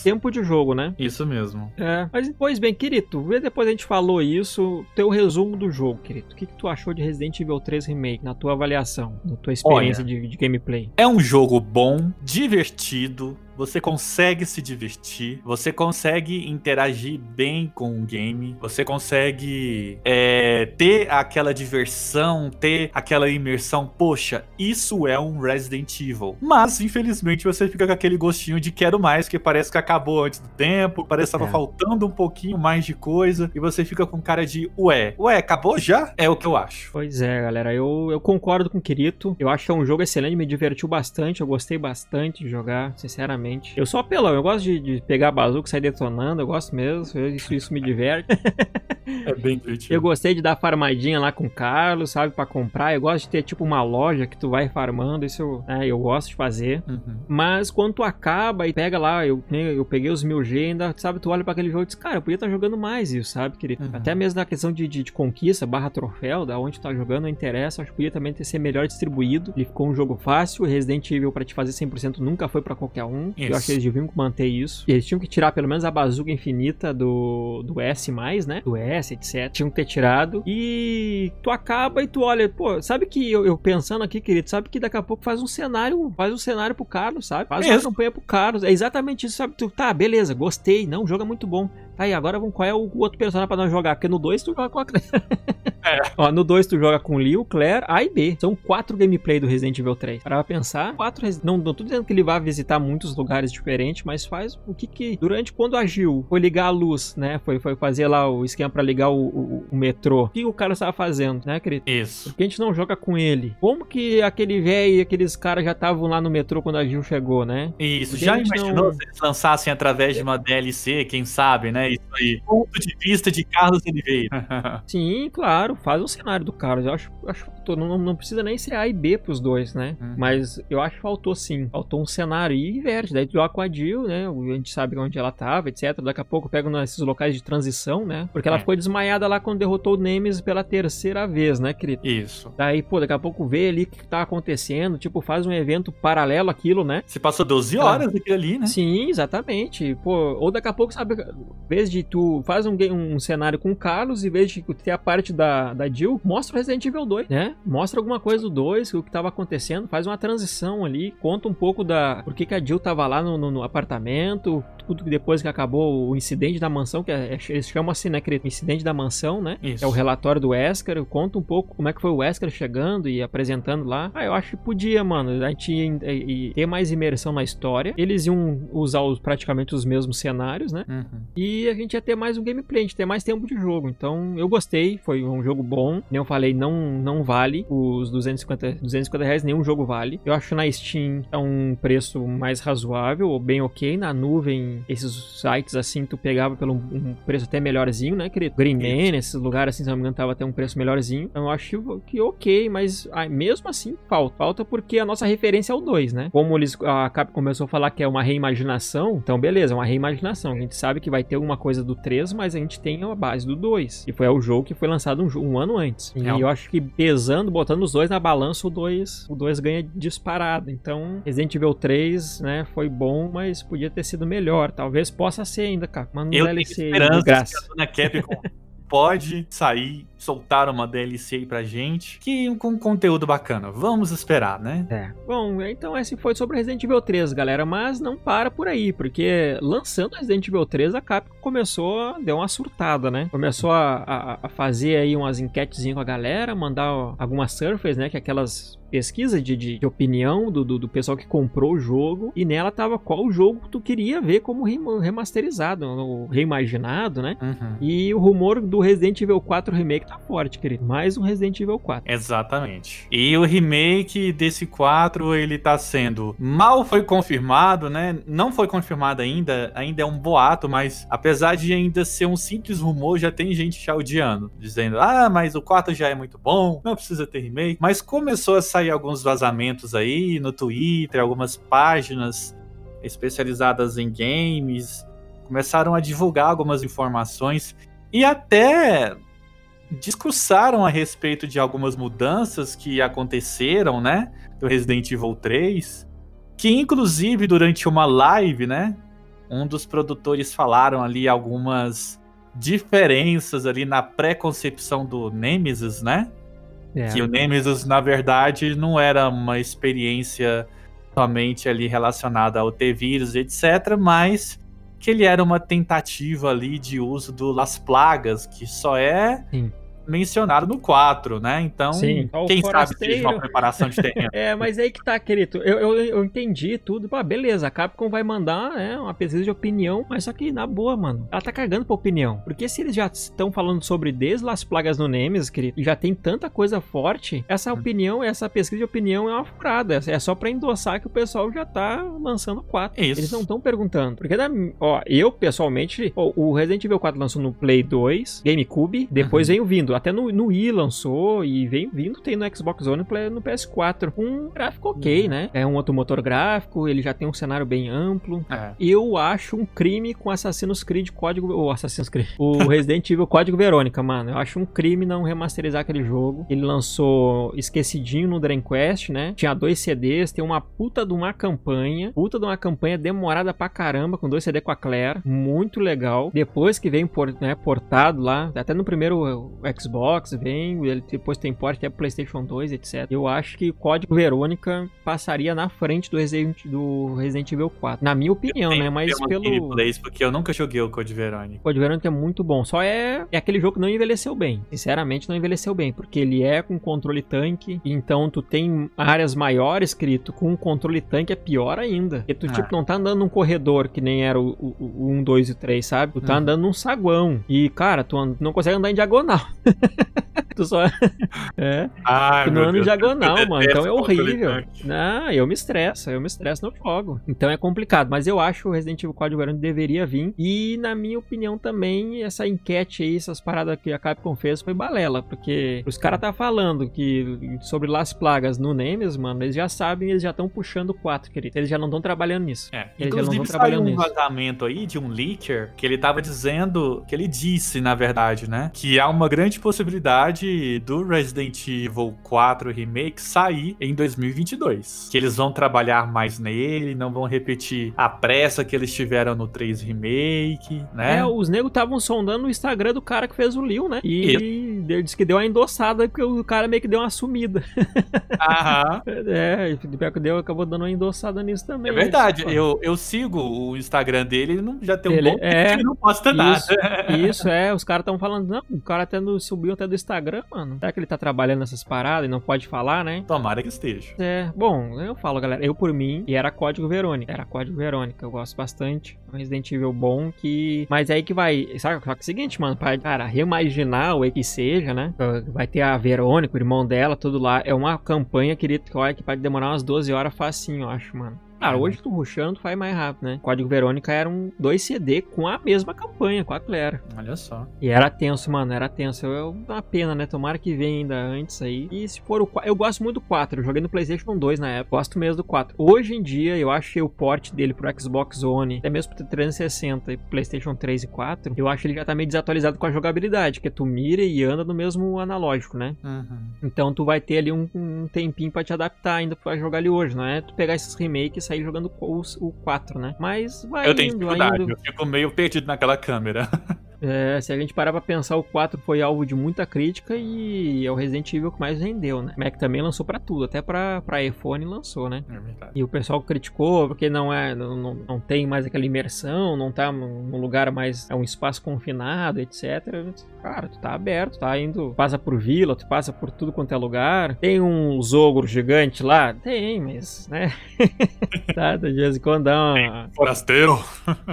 [SPEAKER 1] Tempo de jogo, né?
[SPEAKER 2] Isso mesmo.
[SPEAKER 1] É, mas pois bem, querido, depois a gente falou isso, teu resumo do jogo, querido. O que, que tu achou de Resident Evil 3 Remake, na tua avaliação, na tua experiência Olha, de, de gameplay?
[SPEAKER 2] É um jogo bom, divertido, você consegue se divertir, você consegue interagir bem com o game, você consegue é, ter aquela diversão, ter aquela imersão. Poxa, isso é um Resident Evil. Mas, infelizmente, você fica com aquele gostinho de quero mais, que parece que acabou antes do tempo, parece que estava é. faltando um pouquinho mais de coisa, e você fica com cara de ué, ué, acabou já? É o que eu acho.
[SPEAKER 1] Pois é, galera, eu, eu concordo com o Kirito. Eu acho que é um jogo excelente, me divertiu bastante, eu gostei bastante de jogar, sinceramente. Eu sou apelão, eu gosto de, de pegar bazuca e sair detonando, eu gosto mesmo, isso, isso me diverte.
[SPEAKER 2] É bem divertido.
[SPEAKER 1] Eu gostei de dar farmadinha lá com o Carlos, sabe, para comprar. Eu gosto de ter tipo uma loja que tu vai farmando, isso eu, é, eu gosto de fazer. Uhum. Mas quando tu acaba e pega lá, eu, eu peguei os mil G ainda, sabe, tu olha para aquele jogo e diz, cara, eu podia estar tá jogando mais isso, sabe, querido? Uhum. Até mesmo na questão de, de, de, conquista, barra troféu, da onde tu tá jogando, não interessa. Acho que podia também ter ser melhor distribuído. Ele ficou um jogo fácil, Resident Evil para te fazer 100% nunca foi para qualquer um. Isso. Eu acho que eles deviam manter isso. E eles tinham que tirar pelo menos a bazuca infinita do, do S+, né? Do S, etc. Tinham que ter tirado. E tu acaba e tu olha, pô, sabe que eu, eu pensando aqui, querido, sabe que daqui a pouco faz um cenário, faz um cenário pro Carlos, sabe? Faz uma campanha pro Carlos. É exatamente isso, sabe? Tu, tá, beleza, gostei. Não, o jogo é muito bom. Tá aí, agora vamos, qual é o outro personagem pra nós jogar? Porque no 2 tu joga com a Claire. É. Ó, no 2 tu joga com Liu, Claire, A e B. São quatro gameplay do Resident Evil 3. Para pensar, quatro. Não, não tô dizendo que ele vai visitar muitos lugares diferentes, mas faz o que que. Durante quando a Gil foi ligar a luz, né? Foi, foi fazer lá o esquema para ligar o, o, o, metrô. O que o cara estava fazendo, né, querido?
[SPEAKER 2] Isso.
[SPEAKER 1] Porque a gente não joga com ele. Como que aquele velho e aqueles caras já estavam lá no metrô quando a Gil chegou, né?
[SPEAKER 2] Isso. Já imaginou não... se eles lançassem através de uma DLC, quem sabe, né? Isso aí ponto de vista de Carlos Oliveira.
[SPEAKER 1] Sim, claro, faz o cenário do Carlos. Eu acho, acho que não, não precisa nem ser A e B pros dois, né? Uhum. Mas eu acho que faltou sim. Faltou um cenário e inverte. Daí tu joga com a Jill, né? A gente sabe onde ela tava, etc. Daqui a pouco pega nesses locais de transição, né? Porque ela é. ficou desmaiada lá quando derrotou o Nemesis pela terceira vez, né, querido?
[SPEAKER 2] Isso.
[SPEAKER 1] Daí, pô, daqui a pouco vê ali o que tá acontecendo. Tipo, faz um evento paralelo àquilo, né?
[SPEAKER 2] Se passou 12 horas ah. aquilo ali, né?
[SPEAKER 1] Sim, exatamente. Pô, ou daqui a pouco, sabe, vez de tu faz um, um cenário com o Carlos, em vez de ter a parte da, da Jill, mostra o Resident Evil 2, né? Mostra alguma coisa do 2, o que estava acontecendo, faz uma transição ali, conta um pouco da por que, que a Jill tava lá no, no, no apartamento, tudo depois que acabou o incidente da mansão, que é, é eles chamam assim, né, querido? Incidente da mansão, né? Isso. É o relatório do Wesker, conta um pouco como é que foi o Wesker chegando e apresentando lá. Ah, eu acho que podia, mano, a gente ia, ia ter mais imersão na história. Eles iam usar os, praticamente os mesmos cenários, né? Uhum. E a gente ia ter mais um gameplay, a gente ia ter mais tempo de jogo. Então, eu gostei, foi um jogo bom. Nem eu falei, não, não vale os 250, 250 reais, nenhum jogo vale. Eu acho na Steam é um preço mais razoável, ou bem ok. Na nuvem esses sites assim, tu pegava pelo um preço até melhorzinho, né, querido? Greenman, esses lugares assim, se não me engano, tava até um preço melhorzinho. Então eu acho que ok, mas ah, mesmo assim falta. Falta porque a nossa referência é o 2, né? Como eles, a Cap começou a falar que é uma reimaginação, então beleza, é uma reimaginação. A gente sabe que vai ter alguma coisa do 3, mas a gente tem a base do 2. E foi o jogo que foi lançado um, um ano antes. E é. eu acho que pesando, botando os dois na balança, o 2 o 2 ganha disparado. Então, Resident Evil 3, né, foi bom, mas podia ter sido melhor. Talvez possa ser ainda, cara. Manda um
[SPEAKER 2] Eu DLC tenho esperança que a dona Capcom pode sair, soltar uma DLC aí pra gente, que com conteúdo bacana. Vamos esperar, né?
[SPEAKER 1] É. Bom, então esse foi sobre Resident Evil 3, galera, mas não para por aí, porque lançando Resident Evil 3, a Capcom começou a deu uma surtada, né? Começou a, a, a fazer aí umas enquetezinhas com a galera, mandar algumas surface, né, que é aquelas pesquisa de, de, de opinião do, do, do, pessoal que comprou o jogo e nela tava qual jogo tu queria ver como remasterizado, reimaginado, né? Uhum. E o rumor do Resident Evil 4 Remake tá forte, querido. Mais um Resident Evil 4.
[SPEAKER 2] Exatamente. E o remake desse 4, ele tá sendo mal foi confirmado, né? Não foi confirmado ainda, ainda é um boato, mas apesar de ainda ser um simples rumor, já tem gente chaudiando, dizendo: "Ah, mas o 4 já é muito bom, não precisa ter remake". Mas começou a sair sair alguns vazamentos aí no Twitter, algumas páginas especializadas em games começaram a divulgar algumas informações e até discursaram a respeito de algumas mudanças que aconteceram, né, do Resident Evil 3, que inclusive durante uma live, né, um dos produtores falaram ali algumas diferenças ali na pré-concepção do Nemesis, né? É. Que o Nemesis, na verdade, não era uma experiência somente ali relacionada ao T-Vírus, etc., mas que ele era uma tentativa ali de uso do Las Plagas, que só é Sim. Mencionado no 4, né? Então,
[SPEAKER 1] Sim, o
[SPEAKER 2] quem sabe
[SPEAKER 1] forasteiro.
[SPEAKER 2] seja uma preparação de terreno.
[SPEAKER 1] É, mas aí que tá, querido. Eu, eu, eu entendi tudo. Pô, beleza, a Capcom vai mandar né, uma pesquisa de opinião, mas só que na boa, mano. Ela tá cagando pra opinião. Porque se eles já estão falando sobre desde as plagas no Nemesis, querido, e já tem tanta coisa forte, essa opinião, essa pesquisa de opinião é uma furada. É só pra endossar que o pessoal já tá lançando 4.
[SPEAKER 2] Isso.
[SPEAKER 1] Eles não estão perguntando. Porque, na, ó, eu pessoalmente, ó, o Resident Evil 4 lançou no Play 2, GameCube, depois veio vindo. Até no, no Wii lançou e vem vindo, tem no Xbox One e no PS4. Um gráfico ok, né? É um outro motor gráfico, ele já tem um cenário bem amplo.
[SPEAKER 2] É.
[SPEAKER 1] Eu acho um crime com Assassin's Creed Código. O Assassin's Creed. O Resident Evil Código Verônica, mano. Eu acho um crime não remasterizar aquele jogo. Ele lançou esquecidinho no Quest, né? Tinha dois CDs, tem uma puta de uma campanha. Puta de uma campanha demorada pra caramba, com dois CD com a Claire. Muito legal. Depois que vem por, né, portado lá, até no primeiro uh, Xbox, vem. Ele depois tem porte até pro PlayStation 2, etc. Eu acho que o Código Verônica passaria na frente do Resident, do Resident Evil 4. Na minha opinião, né? Mas pelo.
[SPEAKER 2] gameplays, porque eu nunca joguei o Code Verônica.
[SPEAKER 1] Code Verônica é muito bom. Só é, é aquele jogo que não envelheceu bem. Sinceramente, não envelheceu bem. Porque ele é com controle tanque. Então, tu tem áreas maiores, escrito com controle tanque é pior ainda. Porque tu,
[SPEAKER 2] Ah.
[SPEAKER 1] tipo, não tá andando num corredor que nem era o, o, o 1, 2 e 3, sabe? Tu tá
[SPEAKER 2] Uhum.
[SPEAKER 1] andando num saguão. E, cara, tu não consegue andar em diagonal. tu só. é.
[SPEAKER 2] Ai,
[SPEAKER 1] Tu não anda em diagonal, mano. Então é horrível. Não, eu me estresso, eu me estresso no jogo. Então é complicado. Mas eu acho que o Resident Evil Código Verônica deveria vir. E, na minha opinião, também, essa enquete aí, essas paradas que a Capcom fez foi balela. Porque os caras tá falando que sobre Las Plagas no Nemesis, mano, eles já sabem, eles já estão puxando o 4, querido. Eles já não estão trabalhando nisso.
[SPEAKER 2] É.
[SPEAKER 1] Eles já não
[SPEAKER 2] Inclusive
[SPEAKER 1] tão
[SPEAKER 2] saiu
[SPEAKER 1] trabalhando
[SPEAKER 2] um
[SPEAKER 1] nisso.
[SPEAKER 2] vazamento aí de um leaker que ele tava dizendo, que ele disse, na verdade, né? Que há uma grande possibilidade do Resident Evil 4 Remake sair em 2022. Que eles vão trabalhar mais nele, não vão repetir a pressa que eles tiveram no 3 Remake, né?
[SPEAKER 1] É, os negros estavam sondando o Instagram do cara que fez o Liu, né? E ele disse que deu uma endossada porque o cara meio que deu uma sumida.
[SPEAKER 2] Aham.
[SPEAKER 1] É, pior que deu, acabou dando uma endossada nisso também.
[SPEAKER 2] É verdade,
[SPEAKER 1] Pô,
[SPEAKER 2] eu, eu sigo o Instagram dele, ele não, já tem um
[SPEAKER 1] Ele-
[SPEAKER 2] bom
[SPEAKER 1] é,
[SPEAKER 2] ele não posta nada.
[SPEAKER 1] Isso, isso é, os caras estão falando, não, o cara até no, subiu até do Instagram, mano. Será que ele tá trabalhando nessas paradas e não pode falar, né?
[SPEAKER 2] Tomara que esteja.
[SPEAKER 1] É, bom, eu falo, galera, eu por mim, e era Código Verônica, era Código Verônica, eu gosto bastante, um Resident Evil bom que... Mas aí que vai, sabe, só que é o seguinte, mano, pra, cara, reimaginar o que seja, né, vai ter a Verônica, o irmão dela, tudo lá, é uma campanha, querido, que pode demorar umas 12 horas facinho, eu acho, mano. Cara, hoje tu rushando, tu faz mais rápido, né? Código Verônica era um 2 CD com a mesma campanha, com a Claire.
[SPEAKER 2] Olha só.
[SPEAKER 1] E era tenso, mano, era tenso. É uma pena, né? Tomara que venha ainda antes aí. E se for o 4, eu gosto muito do 4. Eu joguei no PlayStation 2 na época. Gosto mesmo do 4. Hoje em dia, eu achei o port dele pro Xbox One, até mesmo pro 360 e PlayStation 3 e 4, eu acho que ele já tá meio desatualizado com a jogabilidade, que tu mira e anda no mesmo analógico, né?
[SPEAKER 2] Uhum.
[SPEAKER 1] Então tu vai ter ali um, um tempinho pra te adaptar ainda pra jogar ali hoje, não é? Tu pegar esses remakes e sair jogando o, o 4, né? Mas vai
[SPEAKER 2] Eu tenho
[SPEAKER 1] indo,
[SPEAKER 2] dificuldade,
[SPEAKER 1] indo.
[SPEAKER 2] eu fico meio perdido naquela câmera.
[SPEAKER 1] É, se a gente parar pra pensar, o 4 foi alvo de muita crítica e é o Resident Evil que mais vendeu, né? O Mac também lançou pra tudo, até pra, pra iPhone lançou, né?
[SPEAKER 2] É verdade.
[SPEAKER 1] E o pessoal criticou porque não é, não, não, não tem mais aquela imersão, não tá num num lugar mais, é um espaço confinado, etc. Cara, tu tá aberto, tá indo, passa por vila, tu passa por tudo quanto é lugar. Tem uns ogros gigantes lá? Tem, mas, né? tá, de vez em quando dá uma,
[SPEAKER 2] Forasteiro.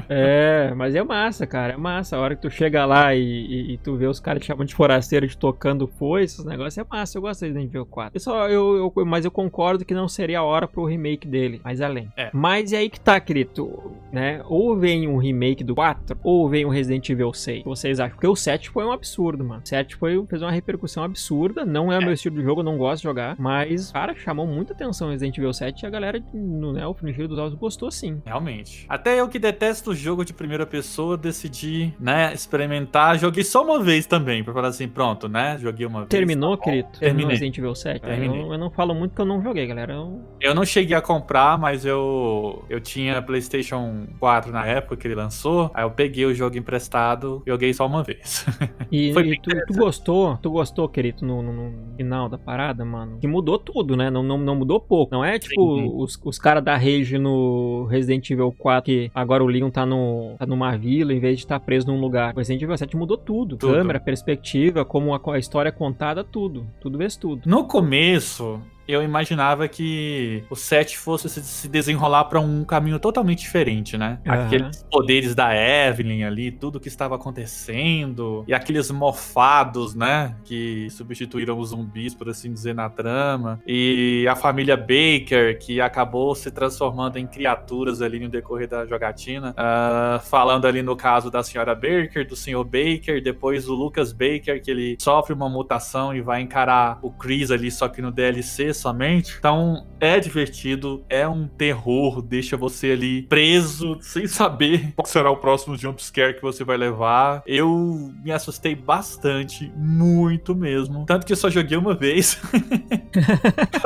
[SPEAKER 1] é, mas é massa, cara. É massa. A hora que tu chega lá e, e- e tu vê os caras que chamam de forasteiro de tocando foice, esse negócio é massa. Eu gosto de Resident Evil 4. Eu só, eu, eu- mas eu concordo que não seria a hora pro remake dele, mais além.
[SPEAKER 2] É.
[SPEAKER 1] Mas é aí que tá, querido. Né? Ou vem um remake do 4, ou vem um Resident Evil 6. O que vocês acham? Porque o 7 foi um absurdo, mano. O 7 foi, fez uma repercussão absurda. Não é, o meu estilo de jogo, eu não gosto de jogar. Mas, cara, chamou muita atenção o Resident Evil 7 e a galera, no, né, o Finicheiro dos Olhos gostou sim.
[SPEAKER 2] Realmente. Até eu que detesto jogo de primeira pessoa, decidi, né, experimentar. Joguei só uma vez também, pra falar assim, pronto, né? Joguei uma vez.
[SPEAKER 1] Terminou,
[SPEAKER 2] tá bom.
[SPEAKER 1] querido? Terminou. Resident Evil 7?
[SPEAKER 2] Terminei.
[SPEAKER 1] Eu, eu não falo muito que eu não joguei, galera. Eu-
[SPEAKER 2] Eu não cheguei a comprar, mas eu eu tinha PlayStation 4 na época que ele lançou. Aí eu peguei o jogo emprestado, joguei só uma vez.
[SPEAKER 1] E,
[SPEAKER 2] Foi
[SPEAKER 1] e tu, tu gostou, tu gostou, querido, no, no- no final da parada, mano? Que mudou tudo, né? Não, não, não mudou pouco. Não é tipo
[SPEAKER 2] Sim.
[SPEAKER 1] os, os caras da Rage no Resident Evil 4 que agora o Leon tá, no, tá numa vila em vez de estar preso num lugar. O Resident Evil 7 mudou tudo.
[SPEAKER 2] Tudo.
[SPEAKER 1] Câmera, perspectiva, como a, a história é contada, tudo. Tudo vez tudo.
[SPEAKER 2] No começo, eu imaginava que o 7 fosse se- se desenrolar pra um caminho totalmente diferente, né?
[SPEAKER 1] Aham.
[SPEAKER 2] Aqueles poderes da Evelyn ali, tudo que estava acontecendo, e aqueles mofados, né? Que substituíram os zumbis, por assim dizer, na trama. E a família Baker, que acabou se transformando em criaturas ali no decorrer da jogatina. Ah, falando ali no caso da senhora Baker, do senhor Baker, depois o Lucas Baker, que ele sofre uma mutação e vai encarar o Chris ali, só que no DLC somente. Então é divertido, é um terror, deixa você ali preso, sem saber qual será o próximo jumpscare que você vai levar. Eu me assustei bastante, muito mesmo. Tanto que eu só joguei uma vez.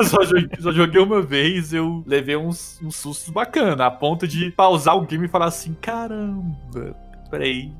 [SPEAKER 2] Só, joguei, só joguei uma vez, eu levei uns, uns sustos bacana, a ponto de pausar o game e falar assim: caramba, peraí.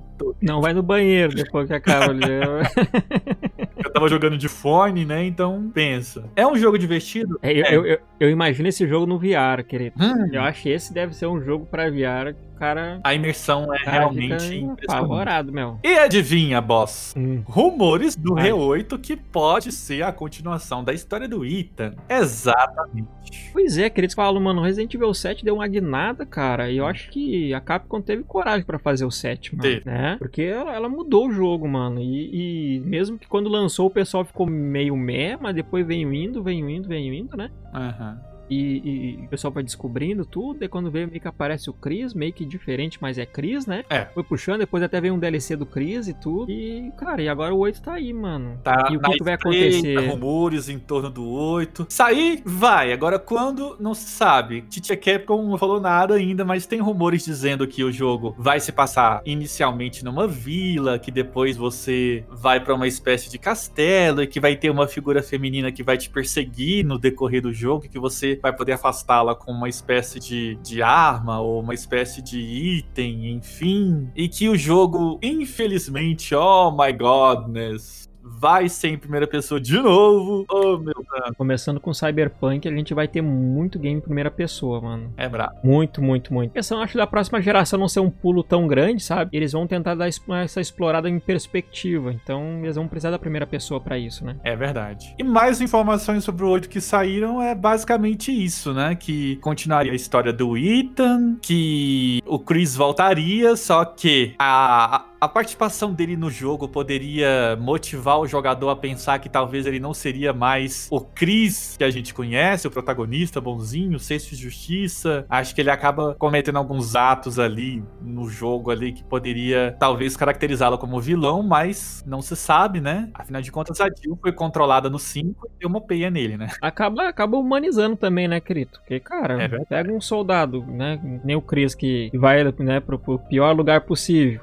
[SPEAKER 1] Não vai no banheiro depois que acaba ali.
[SPEAKER 2] Eu tava jogando de fone, né? Então, pensa. É um jogo divertido?
[SPEAKER 1] É, eu,
[SPEAKER 2] É.
[SPEAKER 1] eu, eu, eu imagino esse jogo no VR, querido.
[SPEAKER 2] Hum,
[SPEAKER 1] Eu acho que esse deve ser um jogo pra VR cara,
[SPEAKER 2] a imersão é realmente
[SPEAKER 1] apavorado, meu.
[SPEAKER 2] E adivinha, boss?
[SPEAKER 1] Hum.
[SPEAKER 2] Rumores do
[SPEAKER 1] Vai.
[SPEAKER 2] R8 que pode ser a continuação da história do Ethan. Exatamente.
[SPEAKER 1] Pois é, queridos falam, mano, Resident Evil 7 deu uma guinada, cara, e eu acho que a Capcom teve coragem pra fazer o 7, mano,
[SPEAKER 2] Teve.
[SPEAKER 1] né? Porque ela, ela mudou o jogo, mano, e, e mesmo que quando lançou o pessoal ficou meio meh, mas depois veio indo, veio indo, veio indo, né?
[SPEAKER 2] Aham.
[SPEAKER 1] E, e o pessoal vai descobrindo tudo, e quando veio meio que aparece o Chris, meio que diferente, mas é Chris, né?
[SPEAKER 2] É.
[SPEAKER 1] Foi puxando, depois até veio um DLC do Chris e tudo, e, cara, e agora o 8 tá aí, mano.
[SPEAKER 2] Tá
[SPEAKER 1] E o que, que vai acontecer?
[SPEAKER 2] rumores em torno do 8. Sair, vai. Agora, quando, não se sabe. Titia Capcom não falou nada ainda, mas tem rumores dizendo que o jogo vai se passar inicialmente numa vila, que depois você vai pra uma espécie de castelo e que vai ter uma figura feminina que vai te perseguir no decorrer do jogo, que você vai poder afastá-la com uma espécie de, de arma ou uma espécie de item, enfim. E que o jogo, infelizmente, oh my godness, vai ser em primeira pessoa de novo. Oh, meu Deus.
[SPEAKER 1] Começando com Cyberpunk, a gente vai ter muito game em primeira pessoa, mano.
[SPEAKER 2] É brabo.
[SPEAKER 1] Muito, muito, muito. Questão, acho, da próxima geração não ser um pulo tão grande, sabe? Eles vão tentar dar es- essa explorada em perspectiva. Então, eles vão precisar da primeira pessoa pra isso, né?
[SPEAKER 2] É verdade. E mais informações sobre o 8 que saíram é basicamente isso, né? Que continuaria a história do Ethan, que o Chris voltaria, só que a, a participação dele no jogo poderia motivar o jogador a pensar que talvez ele não seria mais o Chris que a gente conhece, o protagonista bonzinho, senso de justiça. Acho que ele acaba cometendo alguns atos ali no jogo ali que poderia talvez caracterizá-lo como vilão, mas não se sabe, né? Afinal de contas, a Jill foi controlada no 5 e deu uma peia nele, né?
[SPEAKER 1] Acaba, acaba humanizando também, né, querido? Porque, cara,
[SPEAKER 2] É
[SPEAKER 1] pega um soldado, né? Nem o Chris que vai né, pro, pro pior lugar possível.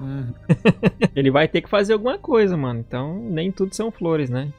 [SPEAKER 1] Ele vai ter que fazer alguma coisa, mano. Então, nem tudo são flores, né?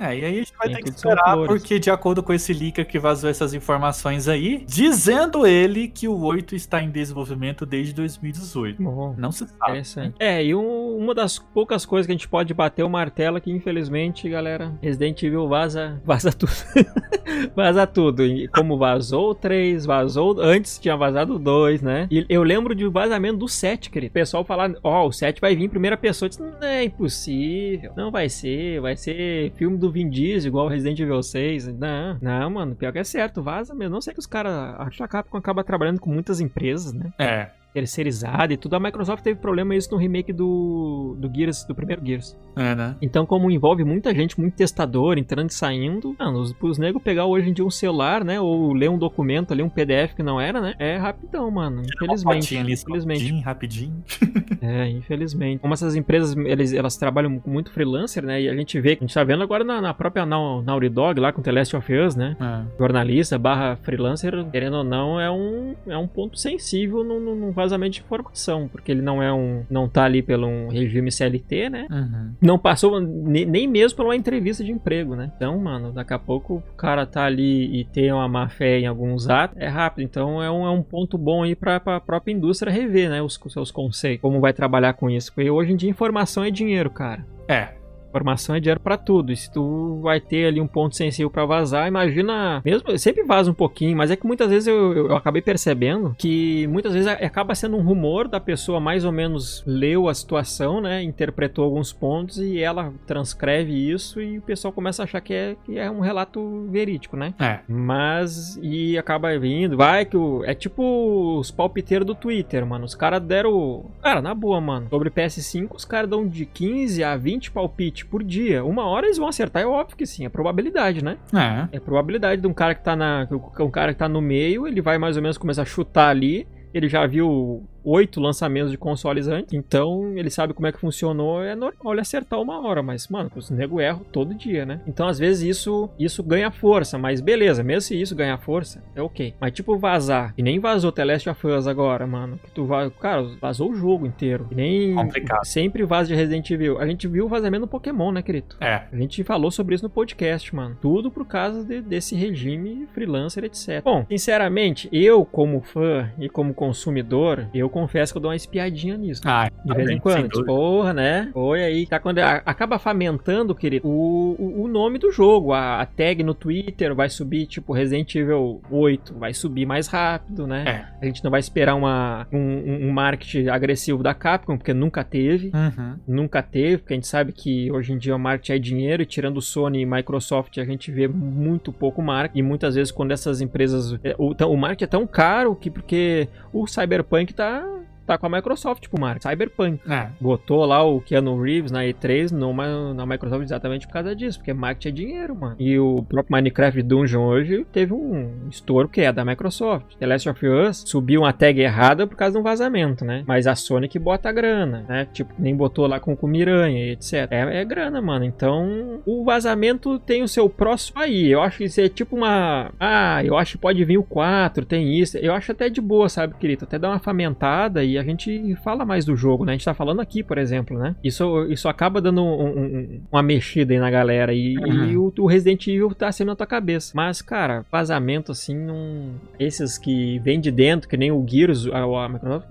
[SPEAKER 2] É, e aí a gente vai
[SPEAKER 1] Nem
[SPEAKER 2] ter que esperar, porque de acordo com esse leaker que vazou essas informações aí, dizendo ele que o 8 está em desenvolvimento desde 2018.
[SPEAKER 1] Bom.
[SPEAKER 2] Não se sabe.
[SPEAKER 1] Interessante. É, e um- uma das poucas coisas que a gente pode bater o martelo é que, infelizmente, galera, Resident Evil vaza, vaza tudo. vaza tudo. E como vazou o 3, vazou. Antes tinha vazado o 2, né? E eu lembro de vazamento do 7, querido. O pessoal falar, ó, o 7 vai vir em primeira pessoa. Eu disse, não é impossível. Não vai ser. Vai ser filme do Vin Diesel, igual Resident Evil 6. Não, não, mano. Pior que é certo, vaza mesmo. Não sei que os caras. A Capcom acaba trabalhando com muitas empresas, né?
[SPEAKER 2] É,
[SPEAKER 1] terceirizada e tudo. A Microsoft teve problema isso no remake do, do Gears, do primeiro Gears.
[SPEAKER 2] é, né?
[SPEAKER 1] Então, como envolve muita gente, muito testador, entrando e saindo, mano, os, os negros pegar hoje em dia um celular, né, ou ler um documento ali, um PDF que não era, né, é rapidão, mano, infelizmente.
[SPEAKER 2] ali,
[SPEAKER 1] Infelizmente.
[SPEAKER 2] rapidinho, rapidinho.
[SPEAKER 1] É, infelizmente. Como essas empresas, eles, elas trabalham com muito freelancer, né, e a gente vê, a gente tá vendo agora na, na própria Nau- Naughty Dog, lá com The Last of Us, né,
[SPEAKER 2] É.
[SPEAKER 1] jornalista barra freelancer, querendo ou não, é um, é um ponto sensível no- no vazamento de informação, porque ele não é um. não tá ali pelo um regime CLT, né?
[SPEAKER 2] Uhum.
[SPEAKER 1] Não passou ne- nem mesmo por uma entrevista de emprego, né? Então, mano, daqui a pouco o cara tá ali e tem uma má fé em alguns atos, é rápido. Então é um, é um ponto bom aí pra, pra própria indústria rever, né? Os, os seus conceitos, como vai trabalhar com isso. Porque hoje em dia informação é dinheiro, cara.
[SPEAKER 2] É.
[SPEAKER 1] Informação é dinheiro para tudo. E se tu vai ter ali um ponto sensível para vazar, imagina. Mesmo, sempre vaza um pouquinho, mas é que muitas vezes eu, eu, eu, acabei percebendo que muitas vezes acaba sendo um rumor da pessoa mais ou menos leu a situação, né? Interpretou alguns pontos e ela transcreve isso e o pessoal começa a achar que é, que é um relato verídico, né?
[SPEAKER 2] É.
[SPEAKER 1] Mas. E acaba vindo. Vai que o. É tipo os palpiteiros do Twitter, mano. Os caras deram. Cara, na boa, mano. Sobre PS5, os caras dão de 15 a 20 palpites por dia. Uma hora eles vão acertar, é óbvio que sim. É probabilidade, né?
[SPEAKER 2] É.
[SPEAKER 1] É probabilidade de um cara que tá na. Um cara que tá no meio, ele vai mais ou menos começar a chutar ali. Ele já viu oito lançamentos de consoles antes, então ele sabe como é que funcionou, é normal ele acertar uma hora, mas, mano, os nego erram todo dia, né? Então, às vezes, isso, isso ganha força, mas beleza, mesmo se isso ganhar força, é ok. Mas, tipo, vazar, e nem vazou The Last of Us agora, mano, que tu vai, cara, vazou o jogo inteiro, e nem
[SPEAKER 2] Complicado.
[SPEAKER 1] sempre vaza de Resident Evil. A gente viu o vazamento no Pokémon, né, querido?
[SPEAKER 2] É.
[SPEAKER 1] A gente falou sobre isso no podcast, mano. Tudo por causa de, desse regime freelancer, etc. Bom, sinceramente, eu, como fã e como consumidor, eu confesso que eu dou uma espiadinha nisso.
[SPEAKER 2] Ah,
[SPEAKER 1] de vez em quando. Tipo, porra, né? Oi aí. Tá quando acaba famentando, querido, o, o, o nome do jogo. A, a, tag no Twitter vai subir, tipo, Resident Evil 8. Vai subir mais rápido, né?
[SPEAKER 2] É.
[SPEAKER 1] A gente não vai esperar uma, um, um marketing agressivo da Capcom, porque nunca teve.
[SPEAKER 2] Uhum.
[SPEAKER 1] Nunca teve, porque a gente sabe que hoje em dia o marketing é dinheiro, e tirando Sony e Microsoft, a gente vê muito pouco marketing. E muitas vezes, quando essas empresas. O, o marketing é tão caro que porque o Cyberpunk tá tá com a Microsoft, tipo, Mark. Cyberpunk.
[SPEAKER 2] É.
[SPEAKER 1] Botou lá o Keanu Reeves na E3 numa, na Microsoft exatamente por causa disso, porque marketing é dinheiro, mano. E o próprio Minecraft Dungeon hoje teve um estouro que é da Microsoft. The Last of Us subiu uma tag errada por causa de um vazamento, né? Mas a Sony que bota a grana, né? Tipo, nem botou lá com o Miranha e etc. É, é grana, mano. Então, o vazamento tem o seu próximo aí. Eu acho que isso é tipo uma. Ah, eu acho que pode vir o 4, tem isso. Eu acho até de boa, sabe, querido? Até dar uma famentada e a gente fala mais do jogo, né? A gente tá falando aqui, por exemplo, né? Isso, isso acaba dando um, um, uma mexida aí na galera e, uhum. e o, o, Resident Evil tá sendo na tua cabeça. Mas, cara, vazamento assim, não... esses que vêm de dentro, que nem o Gears, a, a,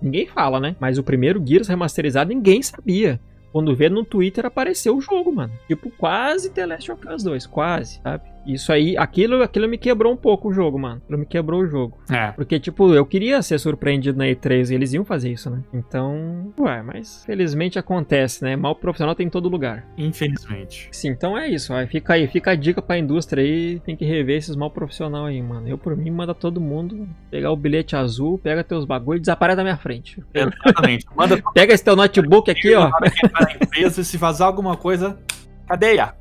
[SPEAKER 1] ninguém fala, né? Mas o primeiro Gears remasterizado ninguém sabia. Quando vê no Twitter apareceu o jogo, mano. Tipo, quase The Last of Us 2, quase, sabe? Isso aí, aquilo, aquilo me quebrou um pouco o jogo, mano. Aquilo me quebrou o jogo.
[SPEAKER 2] É.
[SPEAKER 1] Porque, tipo, eu queria ser surpreendido na E3 e eles iam fazer isso, né? Então, ué, mas felizmente acontece, né? Mal profissional tem em todo lugar.
[SPEAKER 2] Infelizmente.
[SPEAKER 1] Sim, então é isso. Aí fica aí, fica a dica pra indústria aí. Tem que rever esses mal profissional aí, mano. Eu, por mim, manda todo mundo pegar o bilhete azul, pega teus bagulho e desaparece da minha frente.
[SPEAKER 2] Exatamente.
[SPEAKER 1] Manda... pega esse teu notebook aqui, ó.
[SPEAKER 2] Empresa, se vazar alguma coisa, cadeia.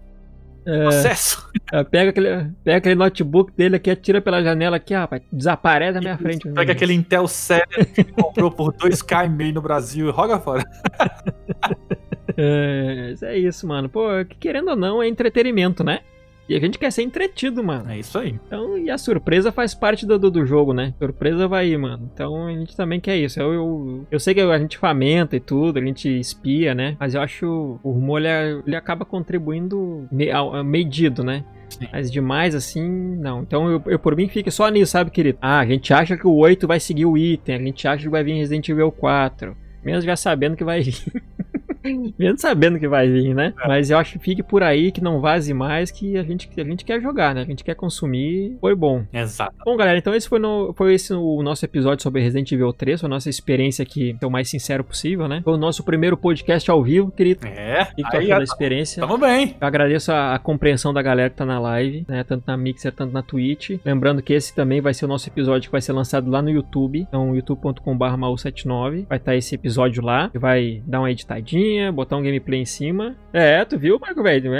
[SPEAKER 1] É, Acesso. É, pega, aquele, pega aquele notebook dele aqui, atira pela janela aqui, rapaz. Desaparece da minha frente.
[SPEAKER 2] Pega aquele Intel 7 que comprou por 2k e meio no Brasil e roga fora.
[SPEAKER 1] é, é isso, mano. Pô, querendo ou não, é entretenimento, né? E a gente quer ser entretido, mano.
[SPEAKER 2] É isso aí.
[SPEAKER 1] Então, e a surpresa faz parte do, do, jogo, né? Surpresa vai ir, mano. Então a gente também quer isso. Eu, eu, eu sei que a gente famenta e tudo, a gente espia, né? Mas eu acho o rumor ele, ele acaba contribuindo me, medido, né? Sim. Mas demais assim, não. Então eu, eu por mim fica só nisso, sabe, querido? Ah, a gente acha que o 8 vai seguir o item, a gente acha que vai vir Resident Evil 4. Mesmo já sabendo que vai vir. Mesmo sabendo que vai vir, né? É. Mas eu acho que fique por aí, que não vaze mais, que a gente, a gente quer jogar, né? A gente quer consumir. Foi bom.
[SPEAKER 2] Exato.
[SPEAKER 1] Bom, galera, então esse foi, no, foi esse o nosso episódio sobre Resident Evil 3, foi a nossa experiência aqui, o mais sincero possível, né? Foi o nosso primeiro podcast ao vivo, querido.
[SPEAKER 2] É.
[SPEAKER 1] E que tá a experiência.
[SPEAKER 2] Tamo bem.
[SPEAKER 1] Eu agradeço a, a, compreensão da galera que tá na live, né? Tanto na Mixer, tanto na Twitch. Lembrando que esse também vai ser o nosso episódio que vai ser lançado lá no YouTube. Então, youtube.com.br mal79. Vai estar tá esse episódio lá. Que vai dar uma editadinha, botar um gameplay em cima. É, tu viu, Marco, velho?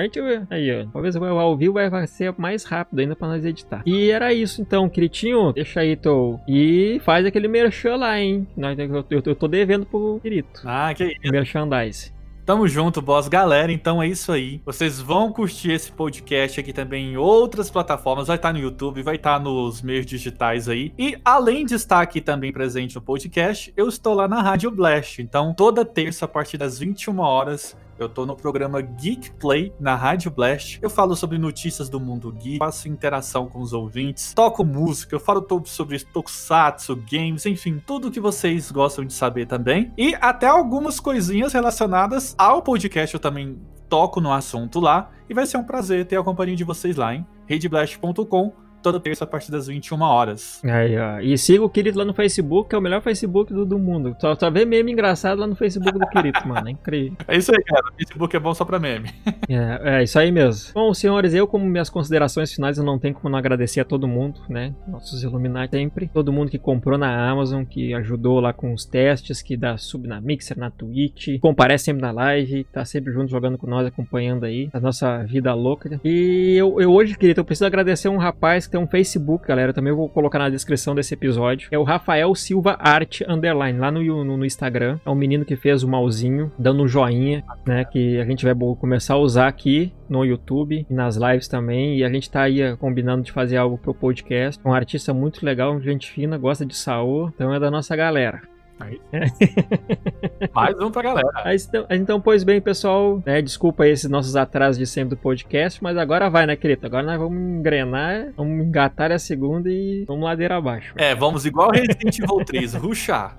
[SPEAKER 1] Aí, ó. Talvez o ao vivo vai ser mais rápido ainda pra nós editar. E era isso, então, Quiritinho. Deixa aí, tô. E faz aquele merchan lá, hein? Eu, eu, eu tô devendo pro Quirito.
[SPEAKER 2] Ah, que isso.
[SPEAKER 1] Merchandise.
[SPEAKER 2] Tamo junto, boss. Galera, então é isso aí. Vocês vão curtir esse podcast aqui também em outras plataformas. Vai estar no YouTube, vai estar nos meios digitais aí. E além de estar aqui também presente no podcast, eu estou lá na Rádio Blast. Então, toda terça, a partir das 21 horas, Eu tô no programa Geek Play na Rádio Blast. Eu falo sobre notícias do mundo geek, faço interação com os ouvintes, toco música, eu falo sobre tokusatsu, games, enfim, tudo que vocês gostam de saber também. E até algumas coisinhas relacionadas ao podcast eu também toco no assunto lá. E vai ser um prazer ter a companhia de vocês lá, hein? redeblast.com toda terça a partir das 21 horas.
[SPEAKER 1] Aí, ó. E siga o Kirito lá no Facebook, que é o melhor Facebook do, do mundo. Só, só vê meme engraçado lá no Facebook do Kirito, mano. É incrível.
[SPEAKER 2] É isso aí, cara. O Facebook é bom só pra meme.
[SPEAKER 1] É, é isso aí mesmo. Bom, senhores, eu, como minhas considerações finais, eu não tenho como não agradecer a todo mundo, né? Nossos Illuminati sempre. Todo mundo que comprou na Amazon, que ajudou lá com os testes, que dá sub na Mixer, na Twitch, comparece sempre na live, tá sempre junto jogando com nós, acompanhando aí a nossa vida louca. E eu, eu hoje, querido, eu preciso agradecer um rapaz que tem um Facebook, galera, também vou colocar na descrição desse episódio. É o Rafael Silva Art Underline, lá no, no, no Instagram. É um menino que fez o malzinho, dando um joinha, né? Que a gente vai começar a usar aqui no YouTube e nas lives também. E a gente tá aí eh, combinando de fazer algo pro podcast. Um artista muito legal, gente fina, gosta de Saô, então é da nossa galera.
[SPEAKER 2] Aí. Mais um pra galera.
[SPEAKER 1] Aí, então, então, pois bem, pessoal, né, desculpa esses nossos atrasos de sempre do podcast, mas agora vai, né, querido? Agora nós vamos engrenar, vamos engatar a segunda e vamos ladeira abaixo.
[SPEAKER 2] É, vamos igual Resident Evil 3, ruxar.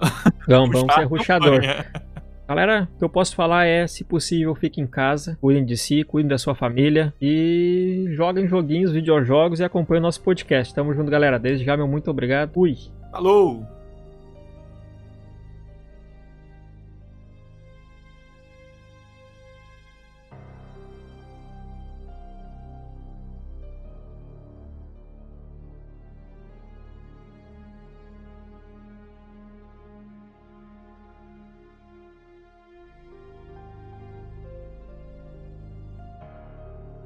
[SPEAKER 1] Vamos, vamos ser ruxador. Galera, o que eu posso falar é, se possível, fique em casa, cuidem de si, cuidem da sua família e joguem joguinhos, videojogos e acompanhem o nosso podcast. Tamo junto, galera. Desde já, meu muito obrigado. Fui.
[SPEAKER 2] Falou!